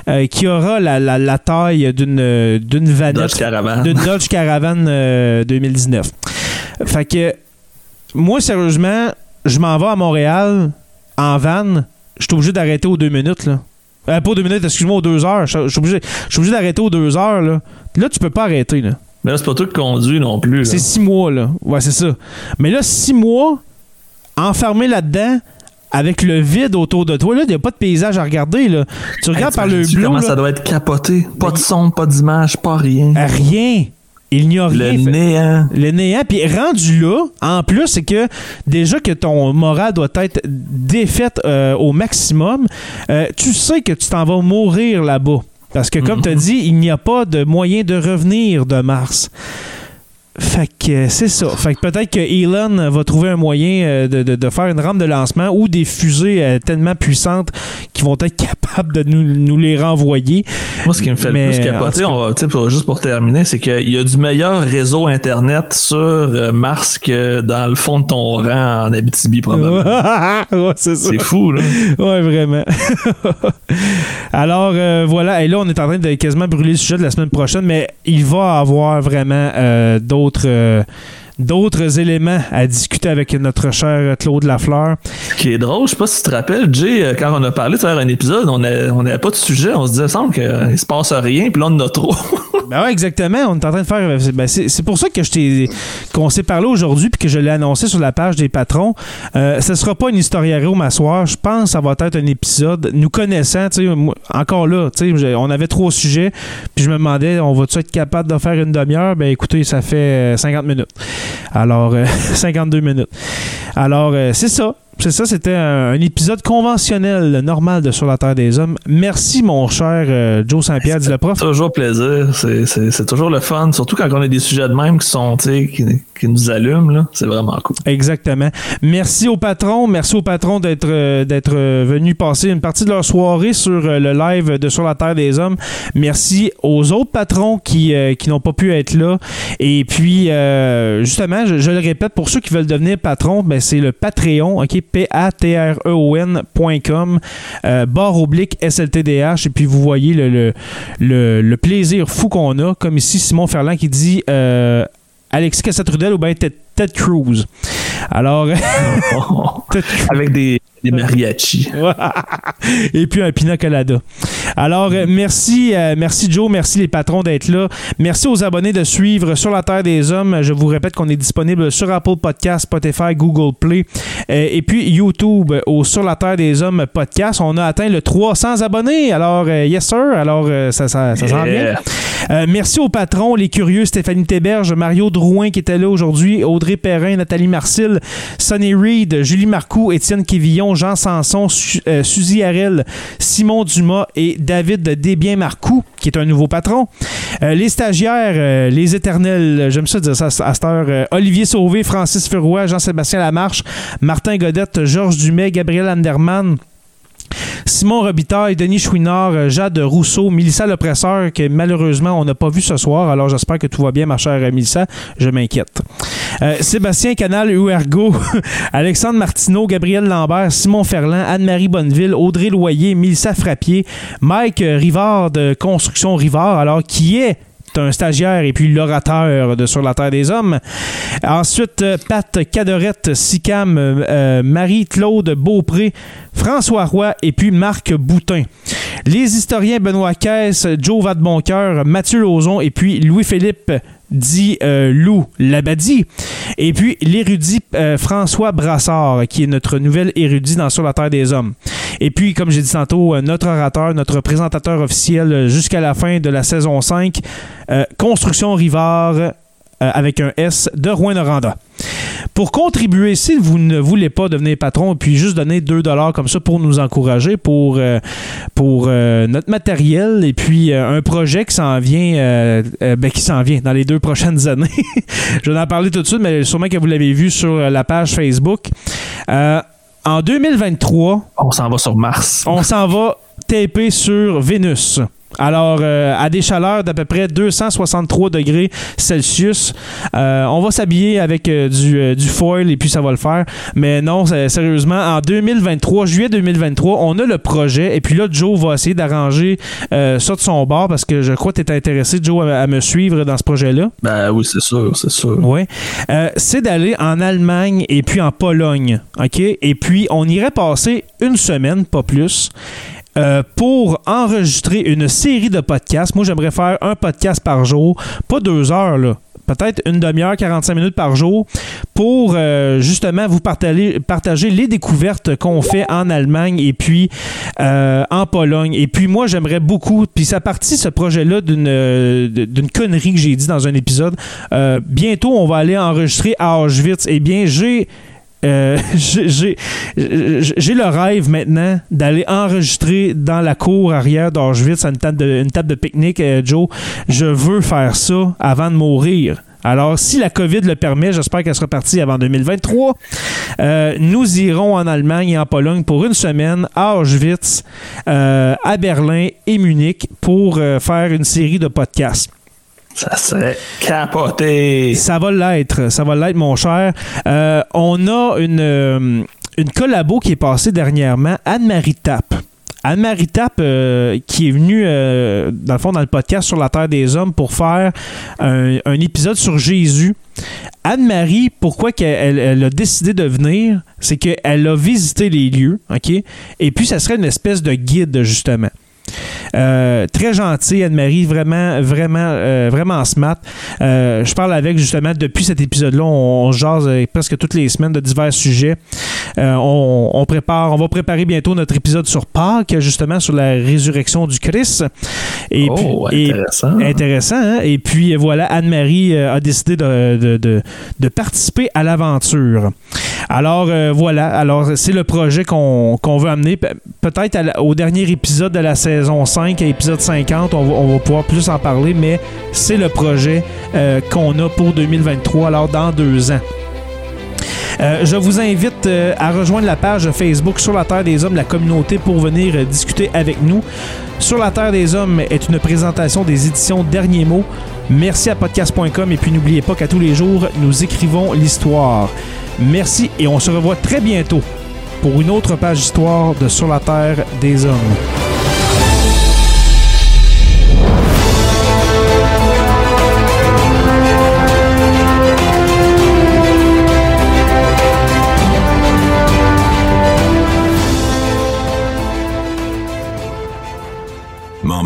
S1: euh, qui aura la, la- la taille d'une d'une.
S2: Dodge Caravan.
S1: de Dodge Caravan euh, 2019. Fait que moi, sérieusement, je m'en vais à Montréal en van. Je suis obligé d'arrêter aux deux minutes. Là. Euh, pas aux deux minutes, excuse-moi, aux deux heures. Je suis obligé, d'arrêter aux deux heures. Là. là, tu peux pas arrêter. Là.
S2: Mais là, c'est pas toi qui conduis non plus.
S1: C'est six mois. Là. Ouais, c'est ça. Mais là, six mois enfermé là-dedans. Avec le vide autour de toi, là, il n'y a pas de paysage à regarder. Là. Tu
S2: Hey,
S1: regardes par le bleu,
S2: comment
S1: là,
S2: ça doit être capoté? Pas de son, pas d'image, pas rien.
S1: rien. Il n'y a
S2: Le
S1: rien. Fait-
S2: néant.
S1: Le néant. Puis rendu là, en plus, c'est que déjà que ton moral doit être défaite euh, au maximum, euh, tu sais que tu t'en vas mourir là-bas. Parce que, comme
S2: Mhm.
S1: tu as dit, il n'y a pas de moyen de revenir de Mars. Fait que euh, c'est ça. Fait que peut-être que Elon va trouver un moyen euh, de, de- de faire une rampe de lancement ou des fusées euh, tellement puissantes qui vont être capables de nous, nous les renvoyer.
S2: Moi, ce qui me fait
S1: Mais,
S2: le plus capoter, on va, pour- juste pour terminer, c'est qu'il y a du meilleur réseau Internet sur Mars que dans le fond de ton rang en Abitibi, probablement.
S1: Ouais, c'est
S2: fou, là.
S1: Ouais, vraiment. Alors, euh, voilà. Et là, on est en train de quasiment brûler le sujet de la semaine prochaine, mais il va avoir vraiment euh, d'autres. Euh, D'autres éléments à discuter avec notre cher Claude Lafleur.
S2: Ce qui est drôle, je sais pas si tu te rappelles, Jay, euh, quand on a parlé de faire un épisode, on n'avait pas de sujet. On se disait, semble qu'il se passe rien, puis là, on en a trop.
S1: Ben ouais, exactement. On est en train de faire. ben, c'est pour ça que je t'ai qu'on s'est parlé aujourd'hui puis que je l'ai annoncé sur la page des patrons. Euh, ce sera pas une historiario m'asseoir. Je pense que ça va être un épisode. Nous connaissant, encore là, on avait trois sujets. Puis je me demandais, on va-tu être capable de faire une demi-heure? Ben écoutez, ça fait euh, 50 minutes. Alors, euh, 52 minutes. Alors, euh, c'est ça. C'est ça, c'était un, un épisode conventionnel, normal de Sur la Terre des Hommes. Merci, mon cher euh, Joe Saint-Pierre, dit le prof.
S2: toujours plaisir. C'est- toujours le fun, surtout quand on a des sujets de même qui sont, qui, qui nous allument. C'est vraiment cool.
S1: Exactement. Merci aux patrons. Merci aux patrons d'être euh, d'être euh, venus passer une partie de leur soirée sur euh, le live de Sur la Terre des Hommes. Merci aux autres patrons qui, qui n'ont pas pu être là. Et puis, justement, je, je le répète, pour ceux qui veulent devenir patrons, ben, c'est le Patreon, OK? P-A-T-R-E-O-N.com, euh, barre oblique SLTDH. Et puis, vous voyez le, le, le- le plaisir fou qu'on a. Comme ici, Simon Ferland qui dit... euh, Alexis Cassette-Trudel ou bien Ted, Ted Cruz. Alors, Ted Cruz.
S2: Avec des, des mariachis.
S1: Et puis un pina colada. Alors, euh, merci, euh, merci Joe, merci les patrons d'être là. Merci aux abonnés de suivre Sur la Terre des Hommes. Je vous répète qu'on est disponible sur Apple Podcast, Spotify, Google Play euh, et puis YouTube au Sur la Terre des Hommes podcast. On a atteint le 300 abonnés. Alors, euh, yes sir. Alors, euh, ça, ça, ça sent bien.
S2: Yeah.
S1: Euh, merci aux patrons, les curieux, Stéphanie Théberge, Mario Drouin qui était là aujourd'hui, Audrey Perrin, Nathalie Marcil, Sonny Reed, Julie Marcoux, Étienne Quévillon, Jean Sanson, euh, Suzy Harel, Simon Dumas et David Desbiens Marcoux, qui est un nouveau patron. Euh, les stagiaires, euh, les éternels, j'aime ça dire ça à cette heure, Olivier Sauvé, Francis Furoy, Jean-Sébastien Lamarche, Martin Godette, Georges Dumais, Gabriel Anderman, Simon Robitaille, Denis Chouinard, euh, Jade Rousseau, Mélissa Lepresseur, que malheureusement on n'a pas vu ce soir. Alors j'espère que tout va bien, ma chère Mélissa. Je m'inquiète. Euh, Sébastien Canal, Huergo, Alexandre Martineau, Gabriel Lambert, Simon Ferland, Anne-Marie Bonneville, Audrey Loyer, Mélissa Frappier, Mike Rivard de Construction Rivard, alors qui est un stagiaire et puis l'orateur de Sur la Terre des Hommes. Ensuite, euh, Pat Cadorette, Sicam, Marie-Claude Beaupré, François Roy et puis Marc Boutin. Les historiens Benoît Caisse, Joe Vadeboncoeur, Mathieu Lauzon et puis Louis-Philippe dit Lou Labadie. Et puis l'érudit euh, François Brassard, qui est notre nouvel érudit dans Sur la Terre des Hommes. Et puis, comme j'ai dit tantôt, euh, notre orateur, notre présentateur officiel euh, jusqu'à la fin de la saison 5, euh, Construction Rivard avec un S de Rouen-Noranda. Pour contribuer, si vous ne voulez pas devenir patron, puis juste donner 2 dollars comme ça pour nous encourager, pour, euh, pour euh, notre matériel et puis euh, un projet qui s'en vient, ben, qui s'en vient dans les deux prochaines années. Je vais en parler tout de suite, mais sûrement que vous l'avez vu sur la page Facebook. En 2023,
S2: On s'en va sur Mars.
S1: on s'en va taper sur Vénus. Alors, euh, à des chaleurs d'à peu près 263 degrés Celsius, euh, on va s'habiller avec euh, du, du foil et puis ça va le faire. Mais non, sérieusement, en 2023, juillet 2023, on a le projet. Et puis là, Joe va essayer d'arranger ça de son bord parce que je crois que tu es intéressé, Joe, à, à me suivre dans ce projet-là.
S2: Ben oui, c'est sûr, c'est sûr.
S1: Oui. C'est d'aller en Allemagne et puis en Pologne. OK? Et puis, on irait passer une semaine, pas plus. Euh, pour enregistrer une série de podcasts. Moi, j'aimerais faire un podcast par jour, pas deux heures, là. Peut-être une demi-heure, 45 minutes par jour pour euh, justement vous partager, les découvertes qu'on fait en Allemagne et puis euh, en Pologne. Et puis moi, j'aimerais beaucoup, puis ça partit ce projet-là d'une d'une connerie que j'ai dit dans un épisode. Bientôt, on va aller enregistrer à Auschwitz. Eh bien, j'ai euh, j'ai- le rêve maintenant d'aller enregistrer dans la cour arrière d'Auschwitz à une table de, pique-nique, euh, Joe. Je veux faire ça avant de mourir. Alors, si la COVID le permet, j'espère qu'elle sera partie avant 2023. Euh, nous irons en Allemagne et en Pologne pour une semaine à Auschwitz, à Berlin et Munich pour faire une série de podcasts.
S2: Ça serait capoté.
S1: Ça va l'être, ça va l'être, mon cher. Euh, on a une, euh, une collabo qui est passée dernièrement, Anne-Marie Tapp. Anne-Marie Tapp, euh, qui est venue, dans le fond, dans le podcast sur la Terre des Hommes pour faire un, épisode sur Jésus. Anne-Marie, pourquoi elle, elle a décidé de venir, c'est qu'elle a visité les lieux, OK? Et puis, ça serait une espèce de guide, justement. Euh, très gentil, Anne-Marie, vraiment, vraiment, euh, vraiment smart. Euh, je parle avec justement depuis cet épisode-là, on, on jase presque toutes les semaines de divers sujets. On, on prépare, on va préparer bientôt notre épisode sur Pâques, justement sur la résurrection du Christ. Et
S2: oh,
S1: puis, et-
S2: intéressant.
S1: Intéressant, hein? Et puis voilà, Anne-Marie a décidé de, de- de- de participer à l'aventure. Alors voilà, alors c'est le projet qu'on veut amener. Pe- Peut-être au dernier épisode de la saison 5, à épisode 50, on va, pouvoir plus en parler, mais c'est le projet euh, qu'on a pour 2023, alors dans deux ans. Euh, je vous invite euh, à rejoindre la page Facebook Sur la Terre des Hommes, la communauté, pour venir discuter avec nous. Sur la Terre des Hommes est une présentation des éditions Derniers mots. Merci à podcast.com et puis n'oubliez pas qu'à tous les jours, nous écrivons l'histoire. Merci et on se revoit très bientôt pour une autre page d'histoire de Sur la Terre des Hommes.